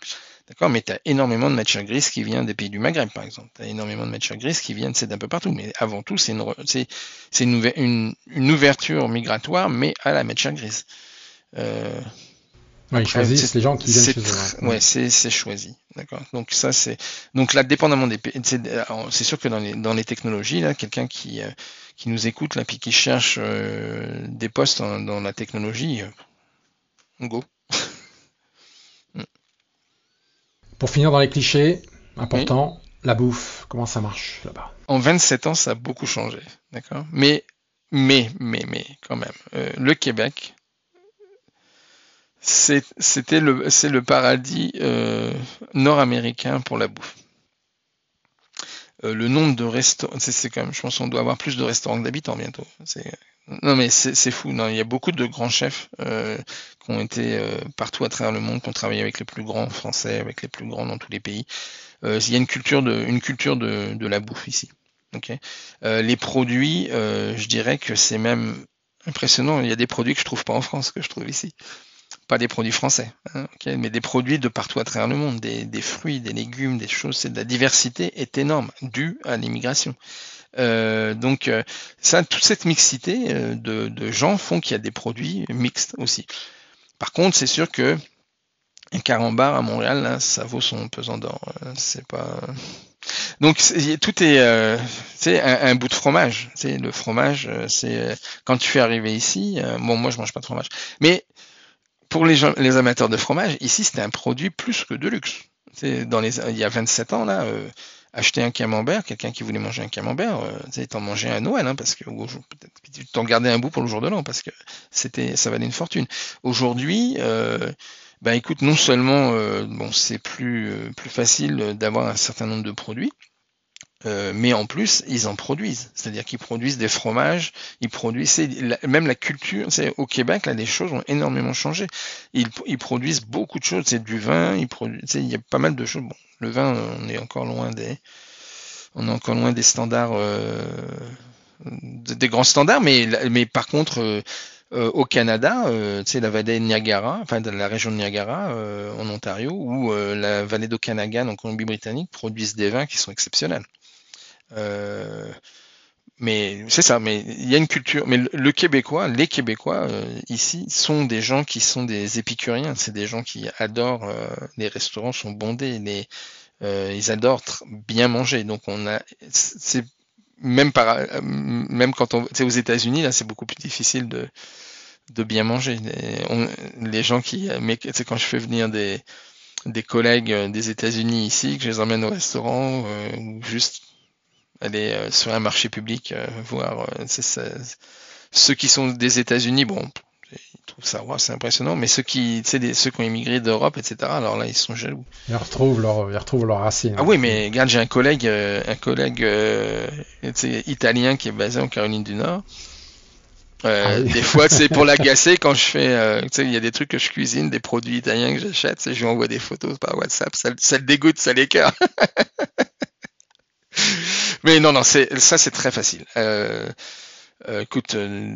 D'accord, mais tu as énormément de matière grise qui vient des pays du Maghreb, par exemple. Tu as énormément de matière grise qui viennent d'un peu partout. Mais avant tout, c'est c'est, une, une, ouverture migratoire, mais à la matière grise.
Euh, Ouais, ils choisissent les gens qui viennent chez eux.
Ouais, c'est choisi. D'accord. Donc ça c'est donc là dépendamment des c'est sûr que dans les dans les technologies là quelqu'un qui euh, qui nous écoute là puis qui cherche euh, des postes dans la technologie euh, go. <laughs>
Pour finir dans les clichés, important, la bouffe, comment ça marche là-bas?
En 27 ans, ça a beaucoup changé, d'accord Mais mais mais mais quand même, le Québec c'était le, c'est le paradis euh, nord-américain pour la bouffe. Euh, le nombre de restaurants, c'est je pense qu'on doit avoir plus de restaurants que d'habitants bientôt. Non mais c'est fou. Il y a beaucoup de grands chefs euh, qui ont été partout à travers le monde, qui ont travaillé avec les plus grands français, avec les plus grands dans tous les pays. Il y a une culture de, la bouffe ici. Les produits, je dirais que c'est même impressionnant. Il y a des produits que je trouve pas en France que je trouve ici pas des produits français, hein, mais des produits de partout à travers le monde, des, fruits, des légumes, des choses. La diversité est énorme, due à l'immigration. Euh, donc euh, ça, toute cette mixité euh, de, gens font qu'il y a des produits mixtes aussi. Par contre, c'est sûr que un carambar à Montréal, ça vaut son pesant d'or. C'est pas. Donc tout est, c'est un, bout de fromage. C'est le fromage, c'est quand tu fais arriver ici. bon, moi je mange pas de fromage, mais pour les, amateurs de fromage, ici c'était un produit plus que de luxe. Il y a 27 ans là, euh, acheter un camembert, quelqu'un qui voulait manger un camembert, euh, t'en mangeais à Noël, hein, parce que tu t'en gardais un bout pour le jour de l'an, parce que c'était, ça valait une fortune. Aujourd'hui, euh, ben écoute, non seulement euh, c'est plus facile d'avoir un certain nombre de produits, euh, mais en plus, ils en produisent. C'est-à-dire qu'ils produisent des fromages, ils produisent, même la culture, au Québec, là, les choses ont énormément changé. Ils, ils produisent beaucoup de choses, c'est du vin, ils produisent, il y a pas mal de choses. Bon, le vin, on est encore loin des, on est encore loin des standards, euh, des grands standards, mais, mais par contre, euh, euh au Canada, euh, tu sais, la vallée de Niagara, enfin la région de Niagara euh, en Ontario, ou la vallée d'Okanagan en Colombie-Britannique produisent des vins qui sont exceptionnels. Euh, mais c'est ça, mais il y a une culture. Mais le, Québécois, les Québécois euh, ici sont des gens qui sont des épicuriens. C'est des gens qui adorent. Euh, les restaurants sont bondés. Les, ils adorent bien manger. Donc on a, c'est même par, même quand on, c'est aux États-Unis là, c'est beaucoup plus difficile de de bien manger. les gens qui, mais c'est quand je fais venir des des collègues des États-Unis ici, que je les emmène au restaurant ou juste aller euh, sur un marché public, euh, voir euh, ceux qui sont des États-Unis, bon, ils trouvent ça c'est impressionnant, mais ceux qui, des, ceux qui ont immigré d'Europe, etc. Alors là, ils sont jaloux.
Ils retrouvent leur, ils retrouvent.
Ah oui, mais regarde, j'ai un collègue, un collègue italien qui est basé en Caroline du Nord. Euh, ah Des fois, c'est pour <laughs> l'agacer quand je fais, euh, tu sais, il y a des trucs que je cuisine, des produits italiens que j'achète, je lui envoie des photos par WhatsApp, ça, ça le dégoûte, ça l'écœure. <laughs> Mais non, non, ça, c'est très facile. Euh, euh, écoute, euh,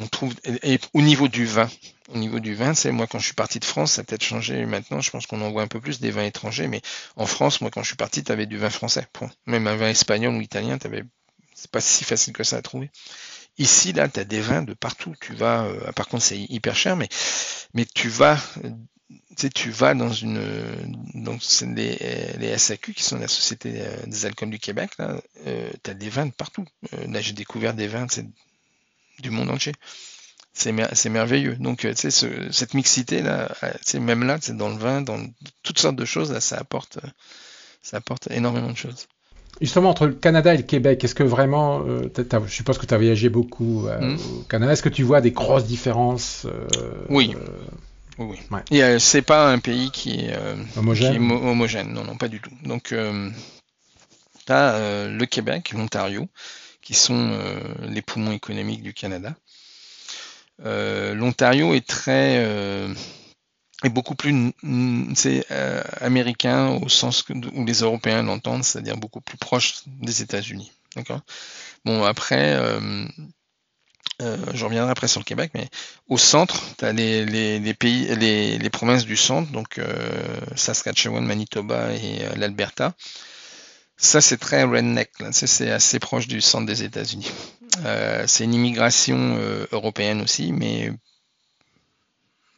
on trouve et, au niveau du vin, au niveau du vin, c'est moi quand je suis parti de France, ça a peut-être changé maintenant. Je pense qu'on en voit un peu plus des vins étrangers, mais en France, moi quand je suis parti, tu avais du vin français. Même un vin espagnol ou italien, t'avais, c'est pas si facile que ça à trouver. Ici, là, tu as des vins de partout. Tu vas, par contre, c'est hyper cher, mais mais tu vas tu sais, tu vas dans une donc c'est les, les SAQ qui sont la Société euh, des alcools du Québec là, euh, tu as des vins de partout. Euh, là j'ai découvert des vins du monde entier. c'est merveilleux. Donc, tu sais, cette mixité là, même là, c'est dans le vin, dans toutes sortes de choses, là, ça apporte, ça apporte énormément de choses.
Justement, entre le Canada et le Québec, est-ce que vraiment, je suppose que tu as voyagé beaucoup hmm. au Canada, est-ce que tu vois des grosses différences
Oui. Oui, oui. c'est pas un pays qui est, homogène? homogène. Non, non, pas du tout. Donc, tu as le Québec, l'Ontario, qui sont les poumons économiques du Canada. Euh, L'Ontario est très euh, est beaucoup plus c'est euh, américain au sens que, où les Européens l'entendent, c'est-à-dire beaucoup plus proche des États-Unis. D'accord? Bon après, je reviendrai après sur le Québec, mais au centre, tu as les, les, les, pays, les, les, provinces du centre, donc Saskatchewan, Manitoba et l'Alberta. Ça, c'est très redneck. C'est assez proche du centre des États-Unis. Euh, c'est une immigration euh, européenne aussi, mais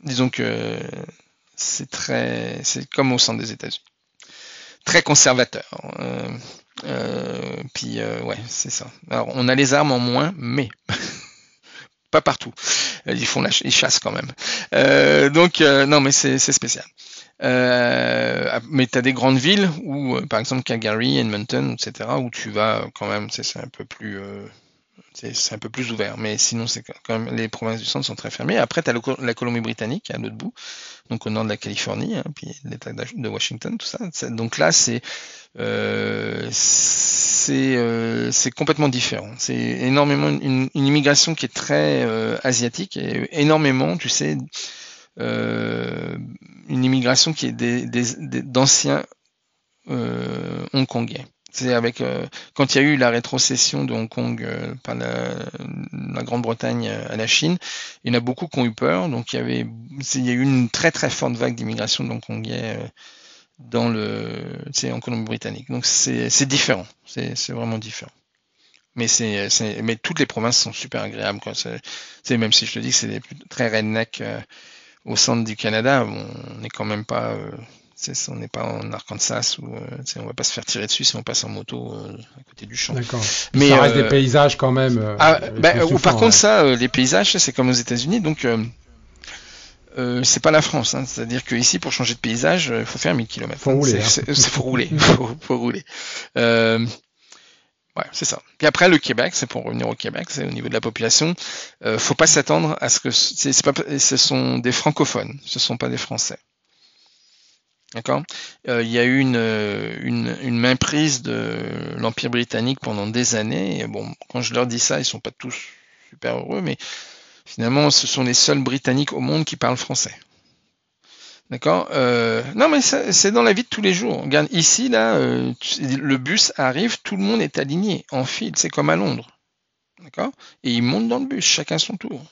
disons que c'est très, c'est comme au centre des États-Unis, très conservateur. Euh, puis ouais, c'est ça. Alors on a les armes en moins, mais pas partout. Ils font la, ils chassent quand même. donc non, mais c'est spécial. Euh, mais tu as des grandes villes où, euh, par exemple Calgary, Edmonton, etc., où tu vas quand même, c'est un peu plus euh, c'est un peu plus ouvert, mais sinon c'est quand même les provinces du centre sont très fermées. Après, tu as la Colombie-Britannique à l'autre bout, donc au nord de la Californie, hein, puis l'État de Washington, tout ça. Donc là, c'est euh, c'est complètement différent. C'est énormément une, immigration qui est très asiatique et énormément, tu sais, euh, une immigration qui est d'anciens euh, hongkongais. C'est avec euh, quand il y a eu la rétrocession de Hong Kong par la, Grande-Bretagne à la Chine, il y en a beaucoup qui ont eu peur. Donc il y avait, il y a eu une très très forte vague d'immigration de Hongkongais dans le, en Colombie-Britannique. Donc c'est différent, c'est vraiment différent. Mais c'est, mais toutes les provinces sont super agréables. Quoi. C'est, même si je te dis que c'est très redneck au centre du Canada, on n'est quand même pas, euh, on n'est pas en Arkansas où euh, on va pas se faire tirer dessus si on passe en moto euh, à côté du champ.
D'accord. Mais ça reste des paysages quand même.
Ah, ben, par contre ça, les paysages, c'est comme aux États-Unis, donc euh, c'est pas la France, hein. c'est-à-dire qu'ici pour changer de paysage, il faut faire 1000 km.
Faut rouler.
C'est, faut rouler, <laughs> faut, faut rouler. Euh, Ouais, c'est ça. Puis après, le Québec, c'est pour revenir au Québec, c'est au niveau de la population, euh, faut pas s'attendre à ce que c'est pas, ce sont des francophones, ce sont pas des Français. D'accord? Euh, Il y a eu une, une, une mainprise de l'Empire britannique pendant des années. Et bon, quand je leur dis ça, ils sont pas tous super heureux, mais finalement, ce sont les seuls Britanniques au monde qui parlent français. D'accord euh, Non, mais c'est dans la vie de tous les jours. Regarde, ici, là, euh, le bus arrive, tout le monde est aligné, en file, c'est comme à Londres. D'accord Et ils montent dans le bus, chacun son tour.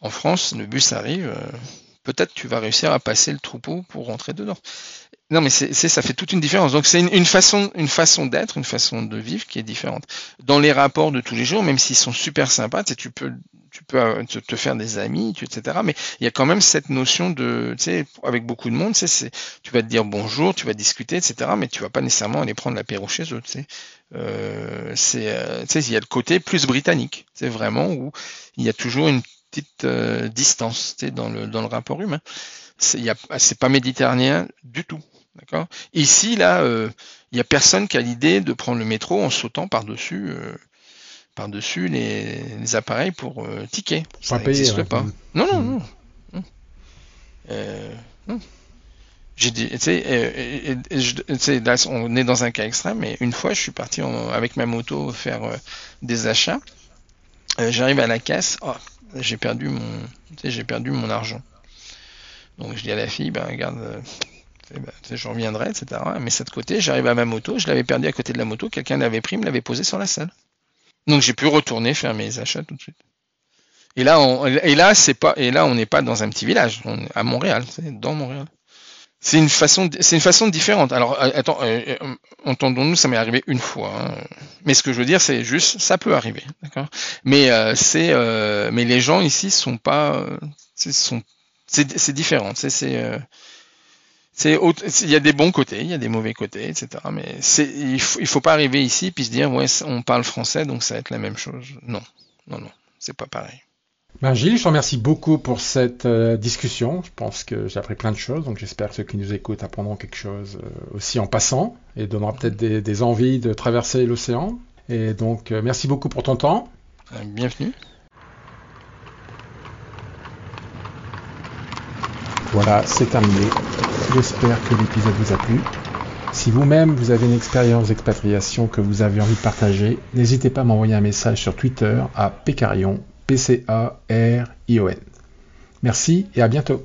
En France, le bus arrive, euh, peut-être tu vas réussir à passer le troupeau pour rentrer dedans. Non, mais c'est ça fait toute une différence. Donc c'est une, façon, une façon d'être, une façon de vivre qui est différente. Dans les rapports de tous les jours, même s'ils sont super sympas, tu peux, tu peux euh, te, faire des amis, etc. Mais il y a quand même cette notion de, tu sais, avec beaucoup de monde, tu sais, tu vas te dire bonjour, tu vas discuter, etc. Mais tu vas pas nécessairement aller prendre l'apéro chez eux, tu sais. Euh, c'est, euh, tu sais, il y a le côté plus britannique. C'est vraiment où il y a toujours une petite euh, distance, tu sais, dans le dans le rapport humain. C'est pas méditerranéen du tout. D'accord? Ici, là, euh, il n'y a personne qui a l'idée de prendre le métro en sautant par-dessus euh, par-dessus les, appareils pour euh, ticket.
Ça n'existe
pas. Non, non, non. non. Euh, J'ai dit, tu sais, là, on est dans un cas extrême, mais une fois, je suis parti avec ma moto faire des achats. J'arrive à la caisse, oh, j'ai perdu mon, j'ai perdu mon argent. Donc je dis à la fille, ben regarde, ben, je reviendrai, etc. Mais cette côté, j'arrive à ma moto, je l'avais perdu à côté de la moto, quelqu'un l'avait pris, me l'avait posé sur la salle. Donc j'ai pu retourner faire mes achats tout de suite. Et là, on, et là, c'est pas, et là, on n'est pas dans un petit village, on est à Montréal, c'est dans Montréal. C'est une façon, c'est une façon différente. Alors, euh, attends, euh, euh, entendons-nous, ça m'est arrivé une fois. Hein. Mais ce que je veux dire, c'est juste, ça peut arriver, d'accord? Mais c'est, mais les gens ici sont pas, c'est différent. C'est, c'est il y a des bons côtés, il y a des mauvais côtés, etc. Mais c'est il faut, il faut pas arriver ici puis se dire ouais on parle français donc ça va être la même chose. Non, non, non, c'est pas pareil.
Ben Gilles, je te remercie beaucoup pour cette euh, discussion. Je pense que j'ai appris plein de choses, donc j'espère que ceux qui nous écoutent apprendront quelque chose euh, aussi en passant et donnera peut-être des, des, envies de traverser l'océan. Et donc, euh, merci beaucoup pour ton temps.
Bienvenue.
Voilà, c'est terminé. J'espère que l'épisode vous a plu. Si vous-même vous avez une expérience d'expatriation que vous avez envie de partager, n'hésitez pas à m'envoyer un message sur Twitter à Pécarion, P-C-A-R-I-O-N. Merci et à bientôt.